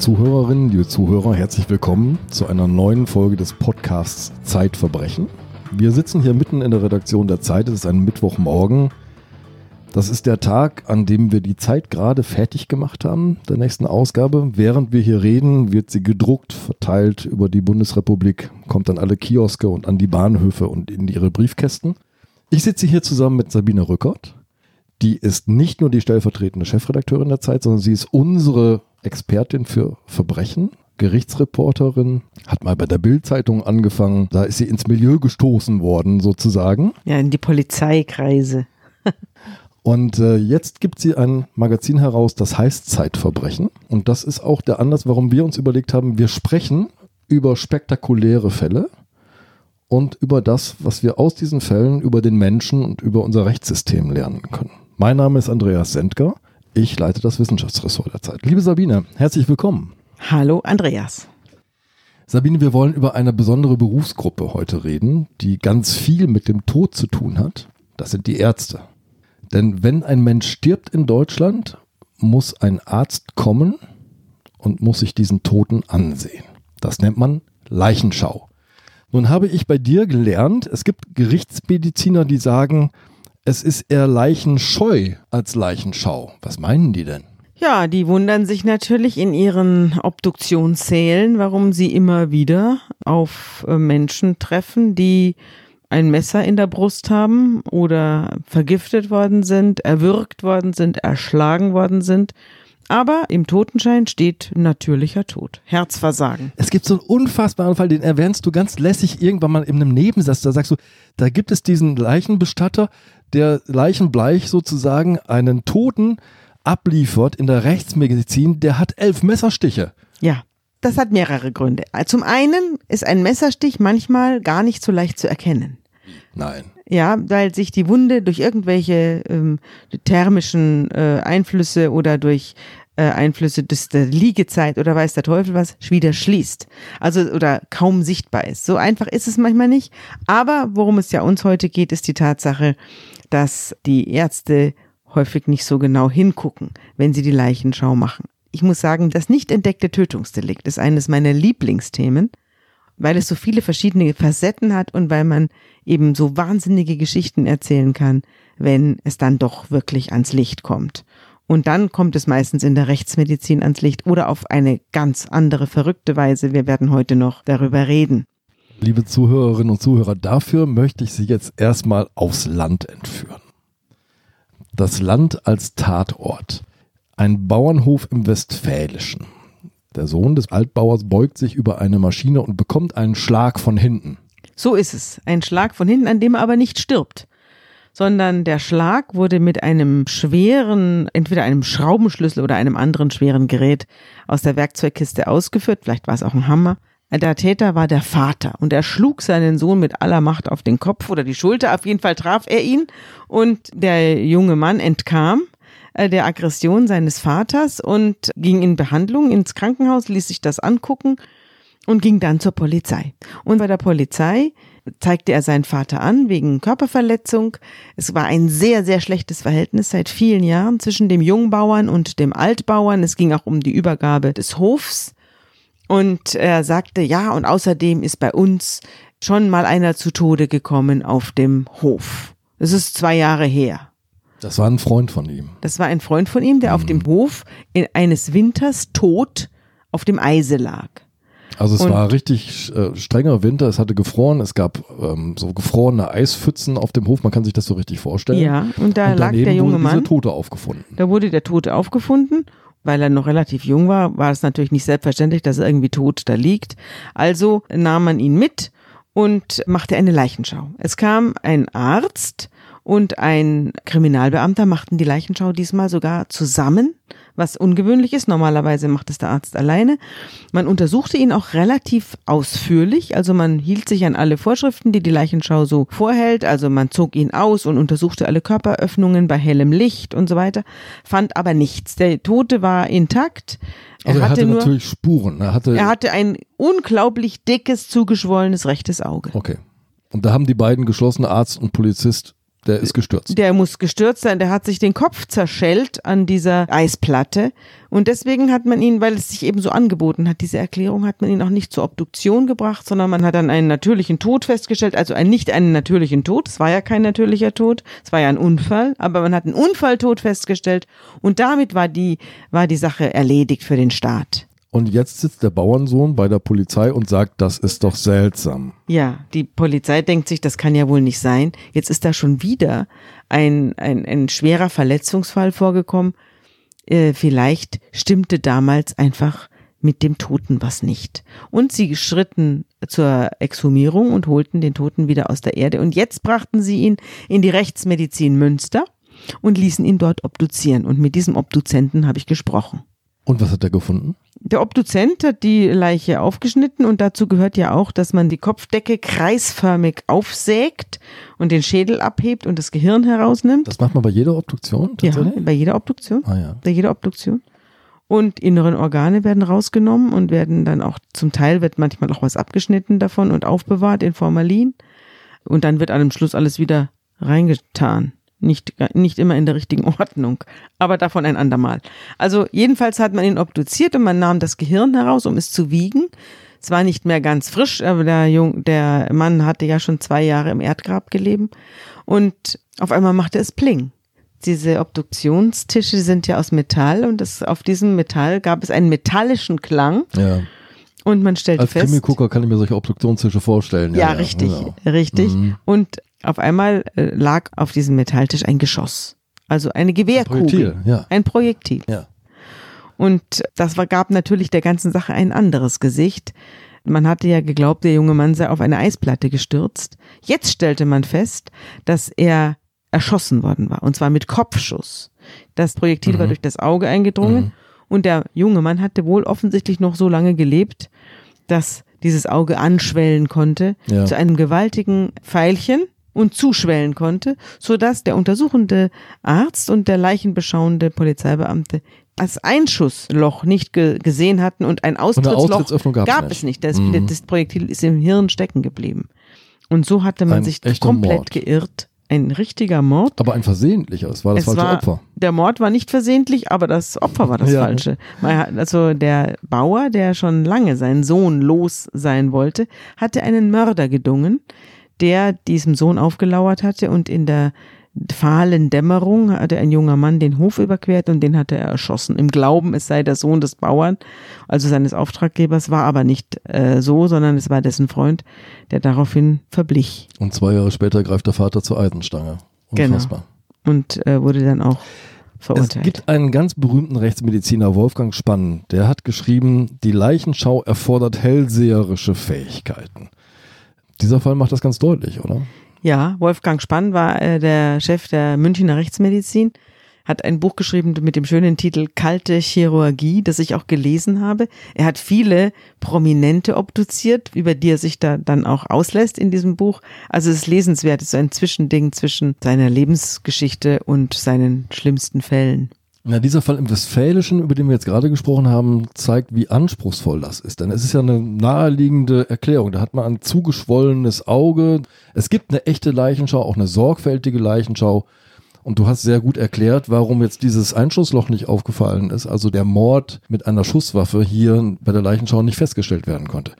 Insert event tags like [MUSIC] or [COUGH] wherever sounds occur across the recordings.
Zuhörerinnen, liebe Zuhörer, herzlich willkommen zu einer neuen Folge des Podcasts Zeitverbrechen. Wir sitzen hier mitten in der Redaktion der Zeit. Es ist ein Mittwochmorgen. Das ist der Tag, an dem wir die Zeit gerade fertig gemacht haben, der nächsten Ausgabe. Während wir hier reden, wird sie gedruckt, verteilt über die Bundesrepublik, kommt an alle Kioske und an die Bahnhöfe und in ihre Briefkästen. Ich sitze hier zusammen mit Sabine Rückert. Die ist nicht nur die stellvertretende Chefredakteurin der Zeit, sondern sie ist unsere Expertin für Verbrechen, Gerichtsreporterin, hat mal bei der Bild-Zeitung angefangen. Da ist sie ins Milieu gestoßen worden, sozusagen. Ja, in die Polizeikreise. Und äh, jetzt gibt sie ein Magazin heraus, das heißt Zeitverbrechen. Und das ist auch der Anlass, warum wir uns überlegt haben, wir sprechen über spektakuläre Fälle und über das, was wir aus diesen Fällen über den Menschen und über unser Rechtssystem lernen können. Mein Name ist Andreas Sendker. Ich leite das Wissenschaftsressort der Zeit. Liebe Sabine, herzlich willkommen. Hallo Andreas. Sabine, wir wollen über eine besondere Berufsgruppe heute reden, die ganz viel mit dem Tod zu tun hat. Das sind die Ärzte. Denn wenn ein Mensch stirbt in Deutschland, muss ein Arzt kommen und muss sich diesen Toten ansehen. Das nennt man Leichenschau. Nun habe ich bei dir gelernt, es gibt Gerichtsmediziner, die sagen, es ist eher Leichenscheu als Leichenschau. Was meinen die denn? Ja, die wundern sich natürlich in ihren Obduktionssälen, warum sie immer wieder auf äh, Menschen treffen, die ein Messer in der Brust haben oder vergiftet worden sind, erwürgt worden sind, erschlagen worden sind. Aber im Totenschein steht natürlicher Tod, Herzversagen. Es gibt so einen unfassbaren Fall, den erwähnst du ganz lässig irgendwann mal in einem Nebensatz. Da sagst du, da gibt es diesen Leichenbestatter, der leichenbleich sozusagen einen Toten abliefert in der Rechtsmedizin, der hat elf Messerstiche. Ja, das hat mehrere Gründe. Zum einen ist ein Messerstich manchmal gar nicht so leicht zu erkennen. Nein. Ja, weil sich die Wunde durch irgendwelche ähm, thermischen äh, Einflüsse oder durch äh, Einflüsse des, der Liegezeit oder weiß der Teufel was wieder schließt. Also oder kaum sichtbar ist. So einfach ist es manchmal nicht. Aber worum es ja uns heute geht, ist die Tatsache, dass die Ärzte häufig nicht so genau hingucken, wenn sie die Leichenschau machen. Ich muss sagen, das nicht entdeckte Tötungsdelikt ist eines meiner Lieblingsthemen, weil es so viele verschiedene Facetten hat und weil man eben so wahnsinnige Geschichten erzählen kann, wenn es dann doch wirklich ans Licht kommt. Und dann kommt es meistens in der Rechtsmedizin ans Licht oder auf eine ganz andere verrückte Weise. Wir werden heute noch darüber reden. Liebe Zuhörerinnen und Zuhörer, dafür möchte ich Sie jetzt erstmal aufs Land entführen. Das Land als Tatort. Ein Bauernhof im Westfälischen. Der Sohn des Altbauers beugt sich über eine Maschine und bekommt einen Schlag von hinten. So ist es. Ein Schlag von hinten, an dem er aber nicht stirbt. Sondern der Schlag wurde mit einem schweren, entweder einem Schraubenschlüssel oder einem anderen schweren Gerät aus der Werkzeugkiste ausgeführt. Vielleicht war es auch ein Hammer. Der Täter war der Vater und er schlug seinen Sohn mit aller Macht auf den Kopf oder die Schulter. Auf jeden Fall traf er ihn und der junge Mann entkam äh, der Aggression seines Vaters und ging in Behandlung ins Krankenhaus, ließ sich das angucken und ging dann zur Polizei. Und bei der Polizei zeigte er seinen Vater an wegen Körperverletzung. Es war ein sehr, sehr schlechtes Verhältnis seit vielen Jahren zwischen dem Jungbauern und dem Altbauern. Es ging auch um die Übergabe des Hofs. Und er sagte, ja, und außerdem ist bei uns schon mal einer zu Tode gekommen auf dem Hof. Es ist zwei Jahre her. Das war ein Freund von ihm. Das war ein Freund von ihm, der mhm. auf dem Hof in eines Winters tot auf dem Eise lag. Also es und war richtig äh, strenger Winter, es hatte gefroren, es gab ähm, so gefrorene Eispfützen auf dem Hof, man kann sich das so richtig vorstellen. Ja, und da und lag der junge wurde Mann. Diese Tote aufgefunden. Da wurde der Tote aufgefunden weil er noch relativ jung war, war es natürlich nicht selbstverständlich, dass er irgendwie tot da liegt. Also nahm man ihn mit und machte eine Leichenschau. Es kam ein Arzt und ein Kriminalbeamter, machten die Leichenschau diesmal sogar zusammen was ungewöhnlich ist. Normalerweise macht es der Arzt alleine. Man untersuchte ihn auch relativ ausführlich. Also man hielt sich an alle Vorschriften, die die Leichenschau so vorhält. Also man zog ihn aus und untersuchte alle Körperöffnungen bei hellem Licht und so weiter, fand aber nichts. Der Tote war intakt. Er also er hatte, hatte nur, natürlich Spuren. Er hatte, er hatte ein unglaublich dickes, zugeschwollenes rechtes Auge. Okay. Und da haben die beiden geschlossen, Arzt und Polizist, Der ist gestürzt. Der muss gestürzt sein, der hat sich den Kopf zerschellt an dieser Eisplatte. Und deswegen hat man ihn, weil es sich eben so angeboten hat, diese Erklärung, hat man ihn auch nicht zur Obduktion gebracht, sondern man hat dann einen natürlichen Tod festgestellt, also einen, nicht einen natürlichen Tod, es war ja kein natürlicher Tod, es war ja ein Unfall, aber man hat einen Unfalltod festgestellt und damit war die, war die Sache erledigt für den Staat. Und jetzt sitzt der Bauernsohn bei der Polizei und sagt, das ist doch seltsam. Ja, die Polizei denkt sich, das kann ja wohl nicht sein. Jetzt ist da schon wieder ein, ein, ein schwerer Verletzungsfall vorgekommen. Äh, vielleicht stimmte damals einfach mit dem Toten was nicht. Und sie schritten zur Exhumierung und holten den Toten wieder aus der Erde. Und jetzt brachten sie ihn in die Rechtsmedizin Münster und ließen ihn dort obduzieren. Und mit diesem Obduzenten habe ich gesprochen. Und was hat er gefunden? Der Obduzent hat die Leiche aufgeschnitten und dazu gehört ja auch, dass man die Kopfdecke kreisförmig aufsägt und den Schädel abhebt und das Gehirn herausnimmt. Das macht man bei jeder Obduktion? Ja, bei jeder Obduktion. Ah, ja. Bei jeder Obduktion. Und inneren Organe werden rausgenommen und werden dann auch, zum Teil wird manchmal auch was abgeschnitten davon und aufbewahrt in Formalin. Und dann wird am Schluss alles wieder reingetan. Nicht, nicht immer in der richtigen [LAUGHS] Ordnung, aber davon ein andermal. Also jedenfalls hat man ihn obduziert und man nahm das Gehirn heraus, um es zu wiegen. Es war nicht mehr ganz frisch, aber der, Jung, der Mann hatte ja schon zwei Jahre im Erdgrab gelebt und auf einmal machte es Pling. Diese Obduktionstische sind ja aus Metall und das, auf diesem Metall gab es einen metallischen Klang. Ja. Und man stellte Als fest. Als Krimi-Gucker kann ich mir solche Obduktionstische vorstellen. Ja, ja, ja. richtig, genau. richtig. Mhm. Und auf einmal äh, lag auf diesem Metalltisch ein Geschoss. Also eine Gewehrkugel. Ein Projektil, ja. Ein Projektil. Ja. Und das war, gab natürlich der ganzen Sache ein anderes Gesicht. Man hatte ja geglaubt, der junge Mann sei auf eine Eisplatte gestürzt. Jetzt stellte man fest, dass er erschossen worden war. Und zwar mit Kopfschuss. Das Projektil Mhm. war durch das Auge eingedrungen. Mhm. Und der junge Mann hatte wohl offensichtlich noch so lange gelebt, dass dieses Auge anschwellen konnte Ja. zu einem gewaltigen Pfeilchen und zuschwellen konnte, so dass der untersuchende Arzt und der leichenbeschauende Polizeibeamte das Einschussloch nicht ge gesehen hatten und ein Austrittsloch gab's gab nicht. es nicht. Das, Mhm. das Projektil ist im Hirn stecken geblieben. Und so hatte man Ein sich komplett Mord. geirrt. Ein richtiger Mord. Aber ein versehentlicher, es war das Es falsche war, Opfer. Der Mord war nicht versehentlich, aber das Opfer war das Ja. falsche. Hat- Also der Bauer, der schon lange seinen Sohn los sein wollte, hatte einen Mörder gedungen, der diesem Sohn aufgelauert hatte und in der fahlen Dämmerung hatte ein junger Mann den Hof überquert und den hatte er erschossen. Im Glauben, es sei der Sohn des Bauern, also seines Auftraggebers, war aber nicht äh, so, sondern es war dessen Freund, der daraufhin verblich Und zwei Jahre später greift der Vater zur Eisenstange. Genau. Unfassbar. und äh, wurde dann auch Es verurteilt. gibt einen ganz berühmten Rechtsmediziner, Wolfgang Spann, der hat geschrieben, die Leichenschau erfordert hellseherische Fähigkeiten. Dieser Fall macht das ganz deutlich, oder? Ja, Wolfgang Spann war äh, der Chef der Münchner Rechtsmedizin, hat ein Buch geschrieben mit dem schönen Titel Kalte Chirurgie, das ich auch gelesen habe. Er hat viele Prominente obduziert, über die er sich da dann auch auslässt in diesem Buch. Also es ist lesenswert, es ist so ein Zwischending zwischen seiner Lebensgeschichte und seinen schlimmsten Fällen. Ja, dieser Fall im Westfälischen, über den wir jetzt gerade gesprochen haben, zeigt, wie anspruchsvoll das ist. Denn es ist ja eine naheliegende Erklärung. Da hat man ein zugeschwollenes Auge. Es gibt eine echte Leichenschau, auch eine sorgfältige Leichenschau. Und du hast sehr gut erklärt, warum jetzt dieses Einschussloch nicht aufgefallen ist. Also der Mord mit einer Schusswaffe hier bei der Leichenschau nicht festgestellt werden konnte.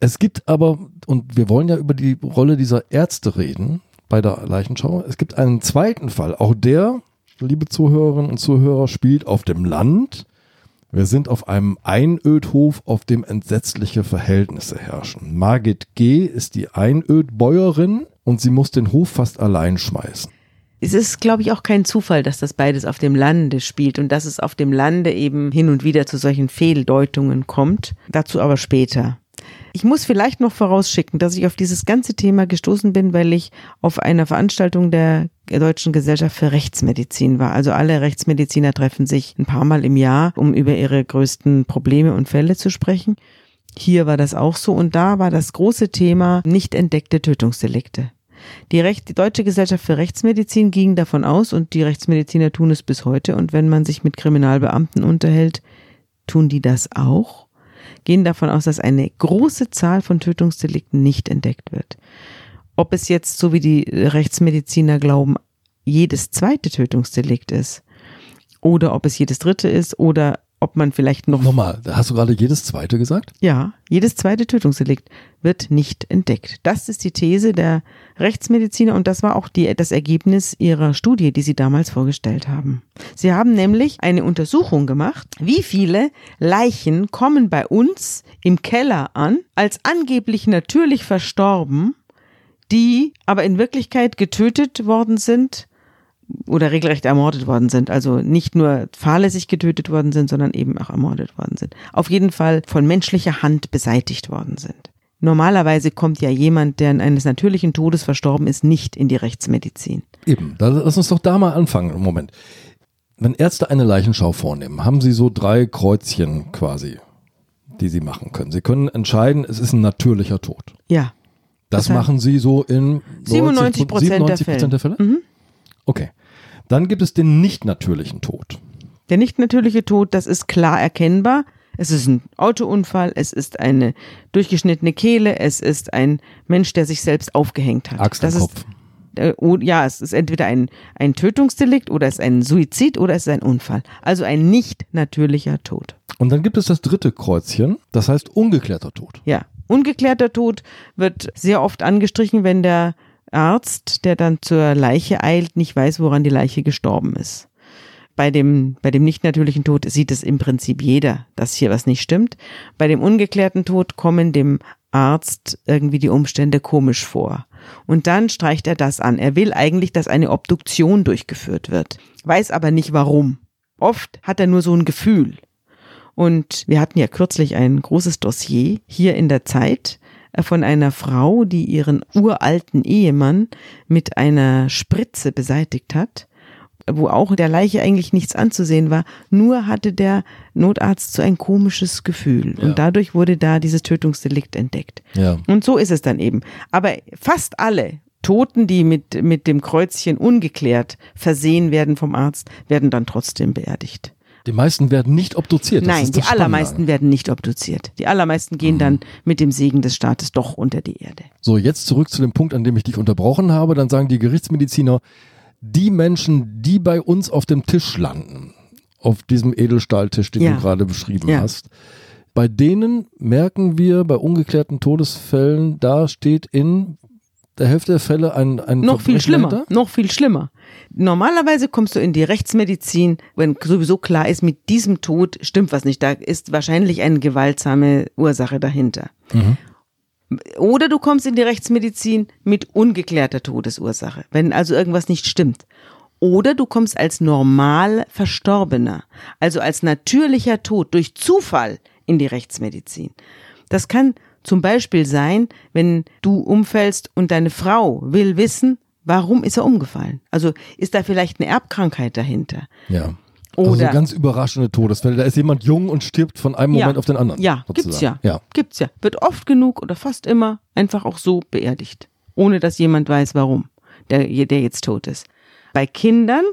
Es gibt aber, und wir wollen ja über die Rolle dieser Ärzte reden bei der Leichenschau. Es gibt einen zweiten Fall. Auch der, liebe Zuhörerinnen und Zuhörer, spielt auf dem Land. Wir sind auf einem Einödhof, auf dem entsetzliche Verhältnisse herrschen. Margit G. ist die Einödbäuerin und sie muss den Hof fast allein schmeißen. Es ist, glaube ich, auch kein Zufall, dass das beides auf dem Lande spielt und dass es auf dem Lande eben hin und wieder zu solchen Fehldeutungen kommt. Dazu aber später. Ich muss vielleicht noch vorausschicken, dass ich auf dieses ganze Thema gestoßen bin, weil ich auf einer Veranstaltung der Deutschen Gesellschaft für Rechtsmedizin war. Also alle Rechtsmediziner treffen sich ein paar Mal im Jahr, um über ihre größten Probleme und Fälle zu sprechen. Hier war das auch so und da war das große Thema nicht entdeckte Tötungsdelikte. Die, Recht, die Deutsche Gesellschaft für Rechtsmedizin ging davon aus, und die Rechtsmediziner tun es bis heute, und wenn man sich mit Kriminalbeamten unterhält, tun die das auch, gehen davon aus, dass eine große Zahl von Tötungsdelikten nicht entdeckt wird. ob es jetzt, so wie die Rechtsmediziner glauben, jedes zweite Tötungsdelikt ist oder ob es jedes dritte ist oder ob man vielleicht noch. Nochmal, hast du gerade jedes zweite gesagt? Ja, jedes zweite Tötungsdelikt wird nicht entdeckt. Das ist die These der Rechtsmediziner und das war auch die, das Ergebnis ihrer Studie, die sie damals vorgestellt haben. Sie haben nämlich eine Untersuchung gemacht, wie viele Leichen kommen bei uns im Keller an, als angeblich natürlich verstorben, die aber in Wirklichkeit getötet worden sind oder regelrecht ermordet worden sind. Also nicht nur fahrlässig getötet worden sind, sondern eben auch ermordet worden sind. Auf jeden Fall von menschlicher Hand beseitigt worden sind. Normalerweise kommt ja jemand, der eines natürlichen Todes verstorben ist, nicht in die Rechtsmedizin. Eben, lass uns doch da mal anfangen. Moment. Wenn Ärzte eine Leichenschau vornehmen, haben sie so drei Kreuzchen quasi, die sie machen können. Sie können entscheiden, es ist ein natürlicher Tod. Ja. Das, das machen sie so in 97 Prozent der Fälle. Der Fälle? Mhm. Okay. Dann gibt es den nicht natürlichen Tod. Der nicht natürliche Tod, das ist klar erkennbar. Es ist ein Autounfall, es ist eine durchgeschnittene Kehle, es ist ein Mensch, der sich selbst aufgehängt hat. Axt das Kopf. Ist, äh, ja, es ist entweder ein, ein Tötungsdelikt oder es ist ein Suizid oder es ist ein Unfall. Also ein nicht natürlicher Tod. Und dann gibt es das dritte Kreuzchen, das heißt ungeklärter Tod. Ja, ungeklärter Tod wird sehr oft angestrichen, wenn der Arzt, der dann zur Leiche eilt, nicht weiß, woran die Leiche gestorben ist. Bei dem, bei dem nicht natürlichen Tod sieht es im Prinzip jeder, dass hier was nicht stimmt. Bei dem ungeklärten Tod kommen dem Arzt irgendwie die Umstände komisch vor. Und dann streicht er das an. Er will eigentlich, dass eine Obduktion durchgeführt wird, weiß aber nicht warum. Oft hat er nur so ein Gefühl. Und wir hatten ja kürzlich ein großes Dossier hier in der Zeit von einer Frau, die ihren uralten Ehemann mit einer Spritze beseitigt hat, wo auch der Leiche eigentlich nichts anzusehen war, nur hatte der Notarzt so ein komisches Gefühl ja. und dadurch wurde da dieses Tötungsdelikt entdeckt. Ja. Und so ist es dann eben. Aber fast alle Toten, die mit, mit dem Kreuzchen ungeklärt versehen werden vom Arzt, werden dann trotzdem beerdigt. Die meisten werden nicht obduziert. Das Nein, die allermeisten werden nicht obduziert. Die allermeisten gehen mhm. dann mit dem Segen des Staates doch unter die Erde. So, jetzt zurück zu dem Punkt, an dem ich dich unterbrochen habe. Dann sagen die Gerichtsmediziner, die Menschen, die bei uns auf dem Tisch landen, auf diesem Edelstahltisch, den ja. du gerade beschrieben ja. hast, bei denen merken wir bei ungeklärten Todesfällen, da steht in der Hälfte der Fälle ein, ein noch viel schlimmer, noch viel schlimmer. Normalerweise kommst du in die Rechtsmedizin, wenn sowieso klar ist, mit diesem Tod stimmt was nicht. Da ist wahrscheinlich eine gewaltsame Ursache dahinter. Mhm. Oder du kommst in die Rechtsmedizin mit ungeklärter Todesursache, wenn also irgendwas nicht stimmt. Oder du kommst als normal Verstorbener, also als natürlicher Tod durch Zufall in die Rechtsmedizin. Das kann zum Beispiel sein, wenn du umfällst und deine Frau will wissen, Warum ist er umgefallen? Also ist da vielleicht eine Erbkrankheit dahinter? Ja. Oder also ganz überraschende Todesfälle. Da ist jemand jung und stirbt von einem Moment ja, auf den anderen. Ja, sozusagen. gibt's ja. ja. Gibt's ja. Wird oft genug oder fast immer einfach auch so beerdigt. Ohne dass jemand weiß, warum der, der jetzt tot ist. Bei Kindern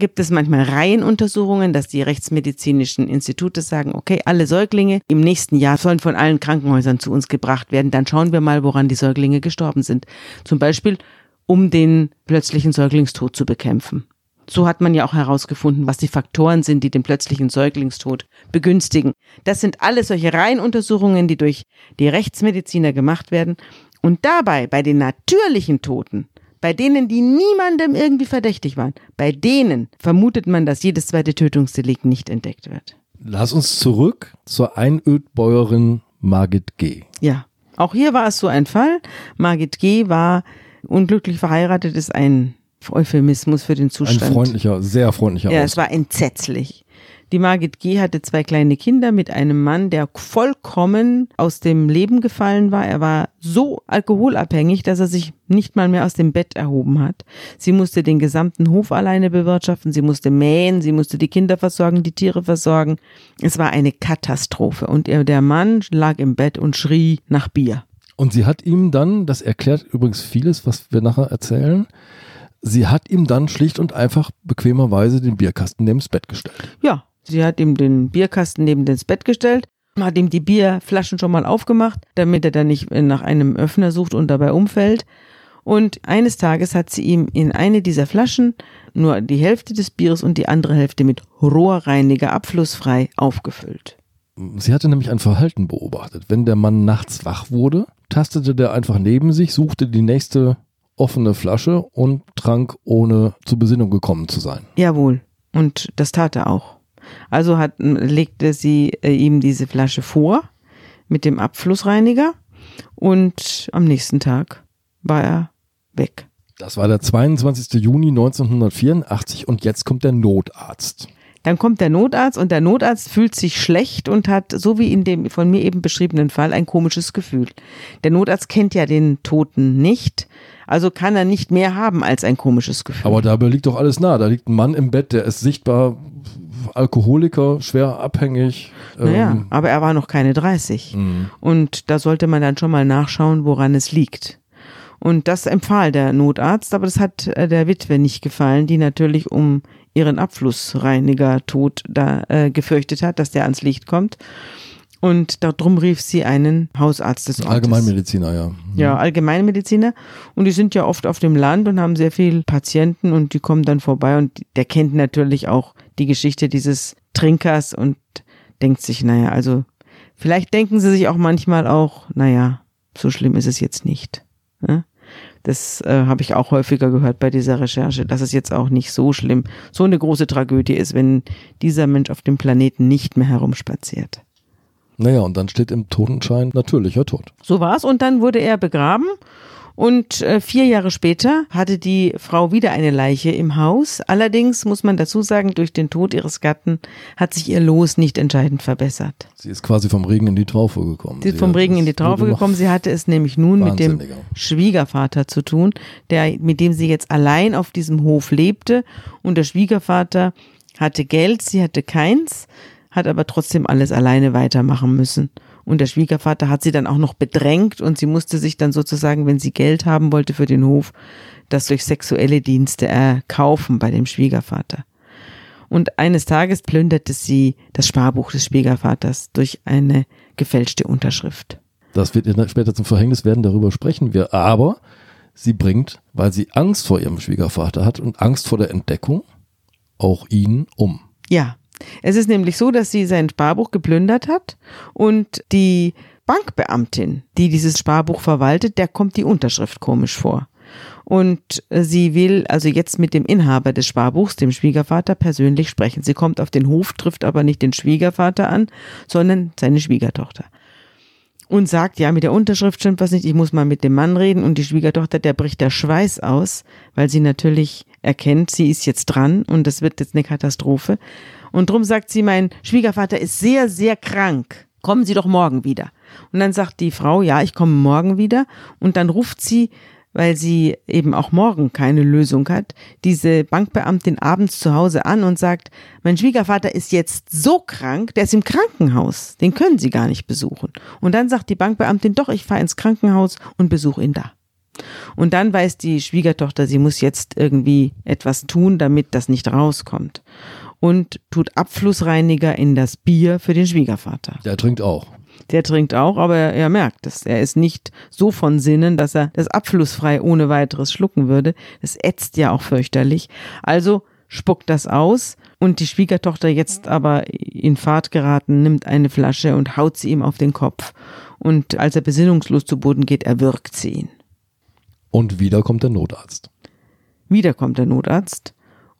gibt es manchmal Reihenuntersuchungen, dass die rechtsmedizinischen Institute sagen, okay, alle Säuglinge im nächsten Jahr sollen von allen Krankenhäusern zu uns gebracht werden. Dann schauen wir mal, woran die Säuglinge gestorben sind. Zum Beispiel um den plötzlichen Säuglingstod zu bekämpfen. So hat man ja auch herausgefunden, was die Faktoren sind, die den plötzlichen Säuglingstod begünstigen. Das sind alles solche Reihenuntersuchungen, die durch die Rechtsmediziner gemacht werden. Und dabei, bei den natürlichen Toten, bei denen, die niemandem irgendwie verdächtig waren, bei denen vermutet man, dass jedes zweite Tötungsdelikt nicht entdeckt wird. Lass uns zurück zur Einödbäuerin Margit G. Ja, auch hier war es so ein Fall. Margit G. war Unglücklich verheiratet ist ein Euphemismus für den Zustand. Ein freundlicher, sehr freundlicher Ja, es war entsetzlich. Die Margit G. hatte zwei kleine Kinder mit einem Mann, der vollkommen aus dem Leben gefallen war. Er war so alkoholabhängig, dass er sich nicht mal mehr aus dem Bett erhoben hat. Sie musste den gesamten Hof alleine bewirtschaften, sie musste mähen, sie musste die Kinder versorgen, die Tiere versorgen. Es war eine Katastrophe und der Mann lag im Bett und schrie nach Bier. Und sie hat ihm dann, das erklärt übrigens vieles, was wir nachher erzählen, sie hat ihm dann schlicht und einfach bequemerweise den Bierkasten neben das Bett gestellt. Ja, sie hat ihm den Bierkasten neben das Bett gestellt, hat ihm die Bierflaschen schon mal aufgemacht, damit er dann nicht nach einem Öffner sucht und dabei umfällt. Und eines Tages hat sie ihm in eine dieser Flaschen nur die Hälfte des Bieres und die andere Hälfte mit Rohrreiniger abflussfrei aufgefüllt. Sie hatte nämlich ein Verhalten beobachtet. Wenn der Mann nachts wach wurde, tastete der einfach neben sich, suchte die nächste offene Flasche und trank, ohne zur Besinnung gekommen zu sein. Jawohl. Und das tat er auch. Also hat, legte sie äh, ihm diese Flasche vor mit dem Abflussreiniger und am nächsten Tag war er weg. Das war der 22. Juni 1984 und jetzt kommt der Notarzt. Dann kommt der Notarzt und der Notarzt fühlt sich schlecht und hat, so wie in dem von mir eben beschriebenen Fall, ein komisches Gefühl. Der Notarzt kennt ja den Toten nicht, also kann er nicht mehr haben als ein komisches Gefühl. Aber dabei liegt doch alles nah. Da liegt ein Mann im Bett, der ist sichtbar Alkoholiker, schwer abhängig. Naja, ähm, aber er war noch keine 30. Mhm. Und da sollte man dann schon mal nachschauen, woran es liegt. Und das empfahl der Notarzt, aber das hat äh, der Witwe nicht gefallen, die natürlich um ihren Abflussreiniger-Tod da äh, gefürchtet hat, dass der ans Licht kommt. Und darum rief sie einen Hausarzt des Ortes. Allgemeinmediziner, ja. Mhm. Ja, Allgemeinmediziner. Und die sind ja oft auf dem Land und haben sehr viel Patienten und die kommen dann vorbei und der kennt natürlich auch die Geschichte dieses Trinkers und denkt sich, naja, also vielleicht denken sie sich auch manchmal auch, naja, so schlimm ist es jetzt nicht. Ne? Das äh, habe ich auch häufiger gehört bei dieser Recherche, dass es jetzt auch nicht so schlimm, so eine große Tragödie ist, wenn dieser Mensch auf dem Planeten nicht mehr herumspaziert. Naja, und dann steht im Totenschein natürlicher Tod. So war's und dann wurde er begraben und äh, vier Jahre später hatte die Frau wieder eine Leiche im Haus. Allerdings muss man dazu sagen, durch den Tod ihres Gatten hat sich ihr Los nicht entscheidend verbessert. Sie ist quasi vom Regen in die Traufe gekommen. Sie ist vom Regen in die Traufe gekommen. Sie hatte es nämlich nun mit dem Schwiegervater zu tun, der, mit dem sie jetzt allein auf diesem Hof lebte. Und der Schwiegervater hatte Geld, sie hatte keins, hat aber trotzdem alles alleine weitermachen müssen. Und der Schwiegervater hat sie dann auch noch bedrängt und sie musste sich dann sozusagen, wenn sie Geld haben wollte für den Hof, das durch sexuelle Dienste erkaufen bei dem Schwiegervater. Und eines Tages plünderte sie das Sparbuch des Schwiegervaters durch eine gefälschte Unterschrift. Das wird ihr später zum Verhängnis werden, darüber sprechen wir. Aber sie bringt, weil sie Angst vor ihrem Schwiegervater hat und Angst vor der Entdeckung, auch ihn um. Ja, es ist nämlich so, dass sie sein Sparbuch geplündert hat und die Bankbeamtin, die dieses Sparbuch verwaltet, der kommt die Unterschrift komisch vor. Und sie will also jetzt mit dem Inhaber des Sparbuchs, dem Schwiegervater, persönlich sprechen. Sie kommt auf den Hof, trifft aber nicht den Schwiegervater an, sondern seine Schwiegertochter. Und sagt, ja, mit der Unterschrift stimmt was nicht, ich muss mal mit dem Mann reden. Und die Schwiegertochter, der bricht der Schweiß aus, weil sie natürlich erkennt, sie ist jetzt dran und das wird jetzt eine Katastrophe. Und drum sagt sie, mein Schwiegervater ist sehr, sehr krank. Kommen Sie doch morgen wieder. Und dann sagt die Frau, ja, ich komme morgen wieder. Und dann ruft sie, weil sie eben auch morgen keine Lösung hat, diese Bankbeamtin abends zu Hause an und sagt, mein Schwiegervater ist jetzt so krank, der ist im Krankenhaus, den können Sie gar nicht besuchen. Und dann sagt die Bankbeamtin, doch, ich fahre ins Krankenhaus und besuche ihn da. Und dann weiß die Schwiegertochter, sie muss jetzt irgendwie etwas tun, damit das nicht rauskommt und tut Abflussreiniger in das Bier für den Schwiegervater. Der trinkt auch. Der trinkt auch, aber er merkt es. Er ist nicht so von Sinnen, dass er das abflussfrei ohne weiteres schlucken würde. Das ätzt ja auch fürchterlich. Also spuckt das aus und die Schwiegertochter jetzt aber in Fahrt geraten, nimmt eine Flasche und haut sie ihm auf den Kopf. Und als er besinnungslos zu Boden geht, erwürgt sie ihn. Und wieder kommt der Notarzt. Wieder kommt der Notarzt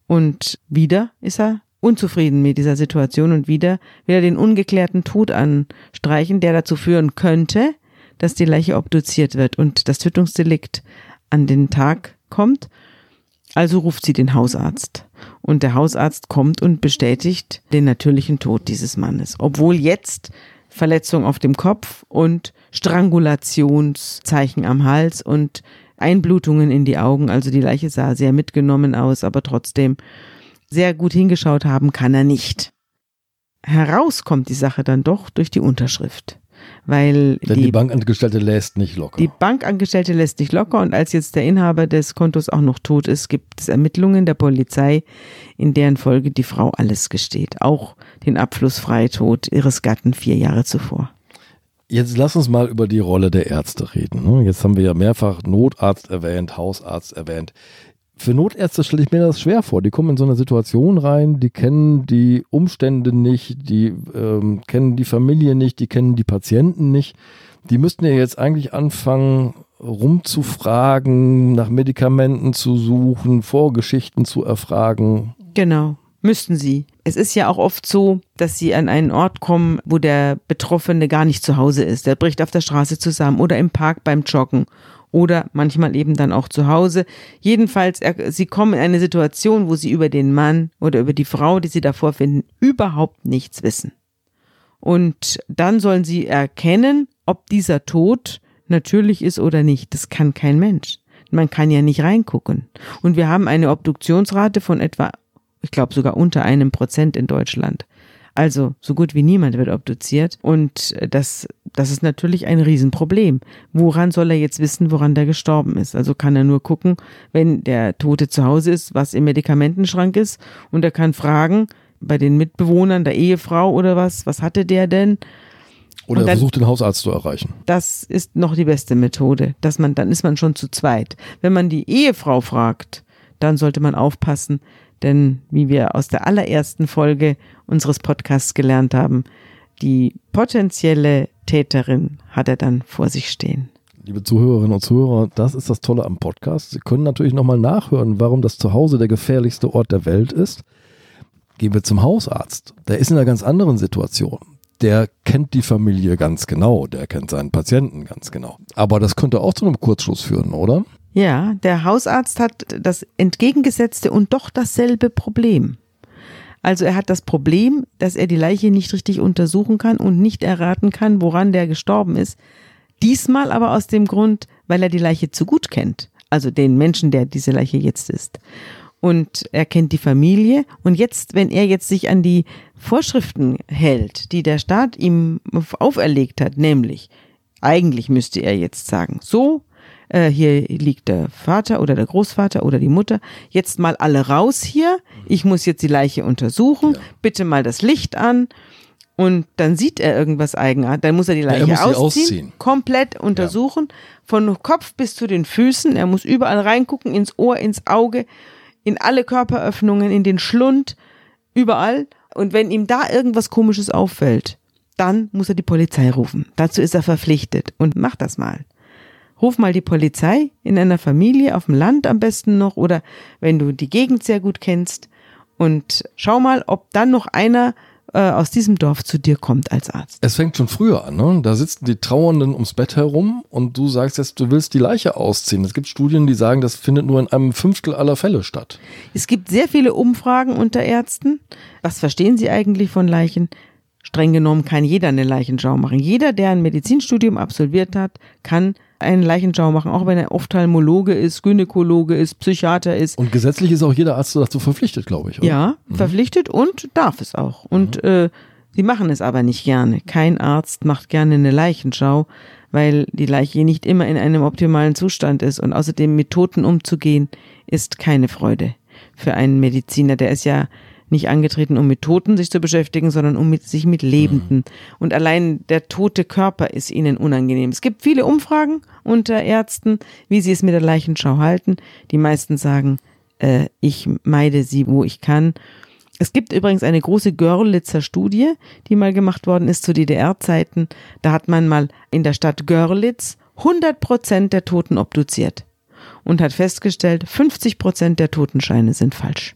und wieder ist er unzufrieden mit dieser Situation und wieder will er den ungeklärten Tod anstreichen, der dazu führen könnte, dass die Leiche obduziert wird und das Tötungsdelikt an den Tag kommt. Also ruft sie den Hausarzt. Und der Hausarzt kommt und bestätigt den natürlichen Tod dieses Mannes. Obwohl jetzt Verletzung auf dem Kopf und Strangulationszeichen am Hals und Einblutungen in die Augen. Also die Leiche sah sehr mitgenommen aus, aber trotzdem sehr gut hingeschaut haben kann er nicht. Heraus kommt die Sache dann doch durch die Unterschrift. Weil Denn die, die, Bankangestellte lässt nicht locker. Die Bankangestellte lässt nicht locker und als jetzt der Inhaber des Kontos auch noch tot ist, gibt es Ermittlungen der Polizei, in deren Folge die Frau alles gesteht. Auch den Abflussfreitod ihres Gatten vier Jahre zuvor. Jetzt lass uns mal über die Rolle der Ärzte reden. ne? Jetzt haben wir ja mehrfach Notarzt erwähnt, Hausarzt erwähnt. Für Notärzte stelle ich mir das schwer vor. Die kommen in so eine Situation rein, die kennen die Umstände nicht, die ähm, kennen die Familie nicht, die kennen die Patienten nicht. Die müssten ja jetzt eigentlich anfangen, rumzufragen, nach Medikamenten zu suchen, Vorgeschichten zu erfragen. Genau, müssten sie. Es ist ja auch oft so, dass sie an einen Ort kommen, wo der Betroffene gar nicht zu Hause ist. Der bricht auf der Straße zusammen oder im Park beim Joggen oder manchmal eben dann auch zu Hause. Jedenfalls, er, sie kommen in eine Situation, wo sie über den Mann oder über die Frau, die sie davor finden, überhaupt nichts wissen. Und dann sollen sie erkennen, ob dieser Tod natürlich ist oder nicht. Das kann kein Mensch. Man kann ja nicht reingucken. Und wir haben eine Obduktionsrate von etwa, ich glaube sogar unter einem Prozent in Deutschland. Also so gut wie niemand wird obduziert. Und das, das ist natürlich ein Riesenproblem. Woran soll er jetzt wissen, woran der gestorben ist? Also kann er nur gucken, wenn der Tote zu Hause ist, was im Medikamentenschrank ist. Und er kann fragen bei den Mitbewohnern, der Ehefrau oder was, was hatte der denn? Oder er dann- versucht den Hausarzt zu erreichen. Das ist noch die beste Methode, dass man, dann ist man schon zu zweit. Wenn man die Ehefrau fragt, dann sollte man aufpassen, denn wie wir aus der allerersten Folge unseres Podcasts gelernt haben, die potenzielle Täterin hat er dann vor sich stehen. Liebe Zuhörerinnen und Zuhörer, das ist das Tolle am Podcast. Sie können natürlich nochmal nachhören, warum das Zuhause der gefährlichste Ort der Welt ist. Gehen wir zum Hausarzt. Der ist in einer ganz anderen Situation. Der kennt die Familie ganz genau, der kennt seinen Patienten ganz genau. Aber das könnte auch zu einem Kurzschluss führen, oder? Ja, der Hausarzt hat das entgegengesetzte und doch dasselbe Problem. Also er hat das Problem, dass er die Leiche nicht richtig untersuchen kann und nicht erraten kann, woran der gestorben ist. Diesmal aber aus dem Grund, weil er die Leiche zu gut kennt. Also den Menschen, der diese Leiche jetzt ist. Und er kennt die Familie. Und jetzt, wenn er jetzt sich an die Vorschriften hält, die der Staat ihm auferlegt hat, nämlich, eigentlich müsste er jetzt sagen, so, äh, hier liegt der Vater oder der Großvater oder die Mutter, jetzt mal alle raus hier, ich muss jetzt die Leiche untersuchen, bitte mal das Licht an. Und dann sieht er irgendwas eigenartig, dann muss er die er Leiche muss sie ausziehen, ausziehen. komplett untersuchen, von Kopf bis zu den Füßen, er muss überall reingucken, ins Ohr, ins Auge, in alle Körperöffnungen, in den Schlund, überall. Und wenn ihm da irgendwas Komisches auffällt, dann muss er die Polizei rufen. Dazu ist er verpflichtet. Und mach das mal. Ruf mal die Polizei in einer Familie, auf dem Land am besten noch, oder wenn du die Gegend sehr gut kennst. Und schau mal, ob dann noch einer äh, aus diesem Dorf zu dir kommt als Arzt. Es fängt schon früher an, ne? Da sitzen die Trauernden ums Bett herum und du sagst jetzt, du willst die Leiche ausziehen. Es gibt Studien, die sagen, das findet nur in einem Fünftel aller Fälle statt. Es gibt sehr viele Umfragen unter Ärzten. Was verstehen sie eigentlich von Leichen? Streng genommen kann jeder eine Leichenschau machen. Jeder, der ein Medizinstudium absolviert hat, kann einen Leichenschau machen, auch wenn er Ophthalmologe ist, Gynäkologe ist, Psychiater ist. Und gesetzlich ist auch jeder Arzt dazu verpflichtet, glaube ich. Oder? Ja, verpflichtet und darf es auch. Und äh, sie machen es aber nicht gerne. Kein Arzt macht gerne eine Leichenschau, weil die Leiche nicht immer in einem optimalen Zustand ist. Und außerdem mit Toten umzugehen, ist keine Freude für einen Mediziner. Der ist ja nicht angetreten, um mit Toten sich zu beschäftigen, sondern um mit, sich mit Lebenden. Und allein der tote Körper ist ihnen unangenehm. Es gibt viele Umfragen unter Ärzten, wie sie es mit der Leichenschau halten. Die meisten sagen, äh, ich meide sie, wo ich kann. Es gibt übrigens eine große Görlitzer Studie, die mal gemacht worden ist zu DDR-Zeiten. Da hat man mal in der Stadt Görlitz 100 Prozent der Toten obduziert und hat festgestellt, 50 Prozent der Totenscheine sind falsch.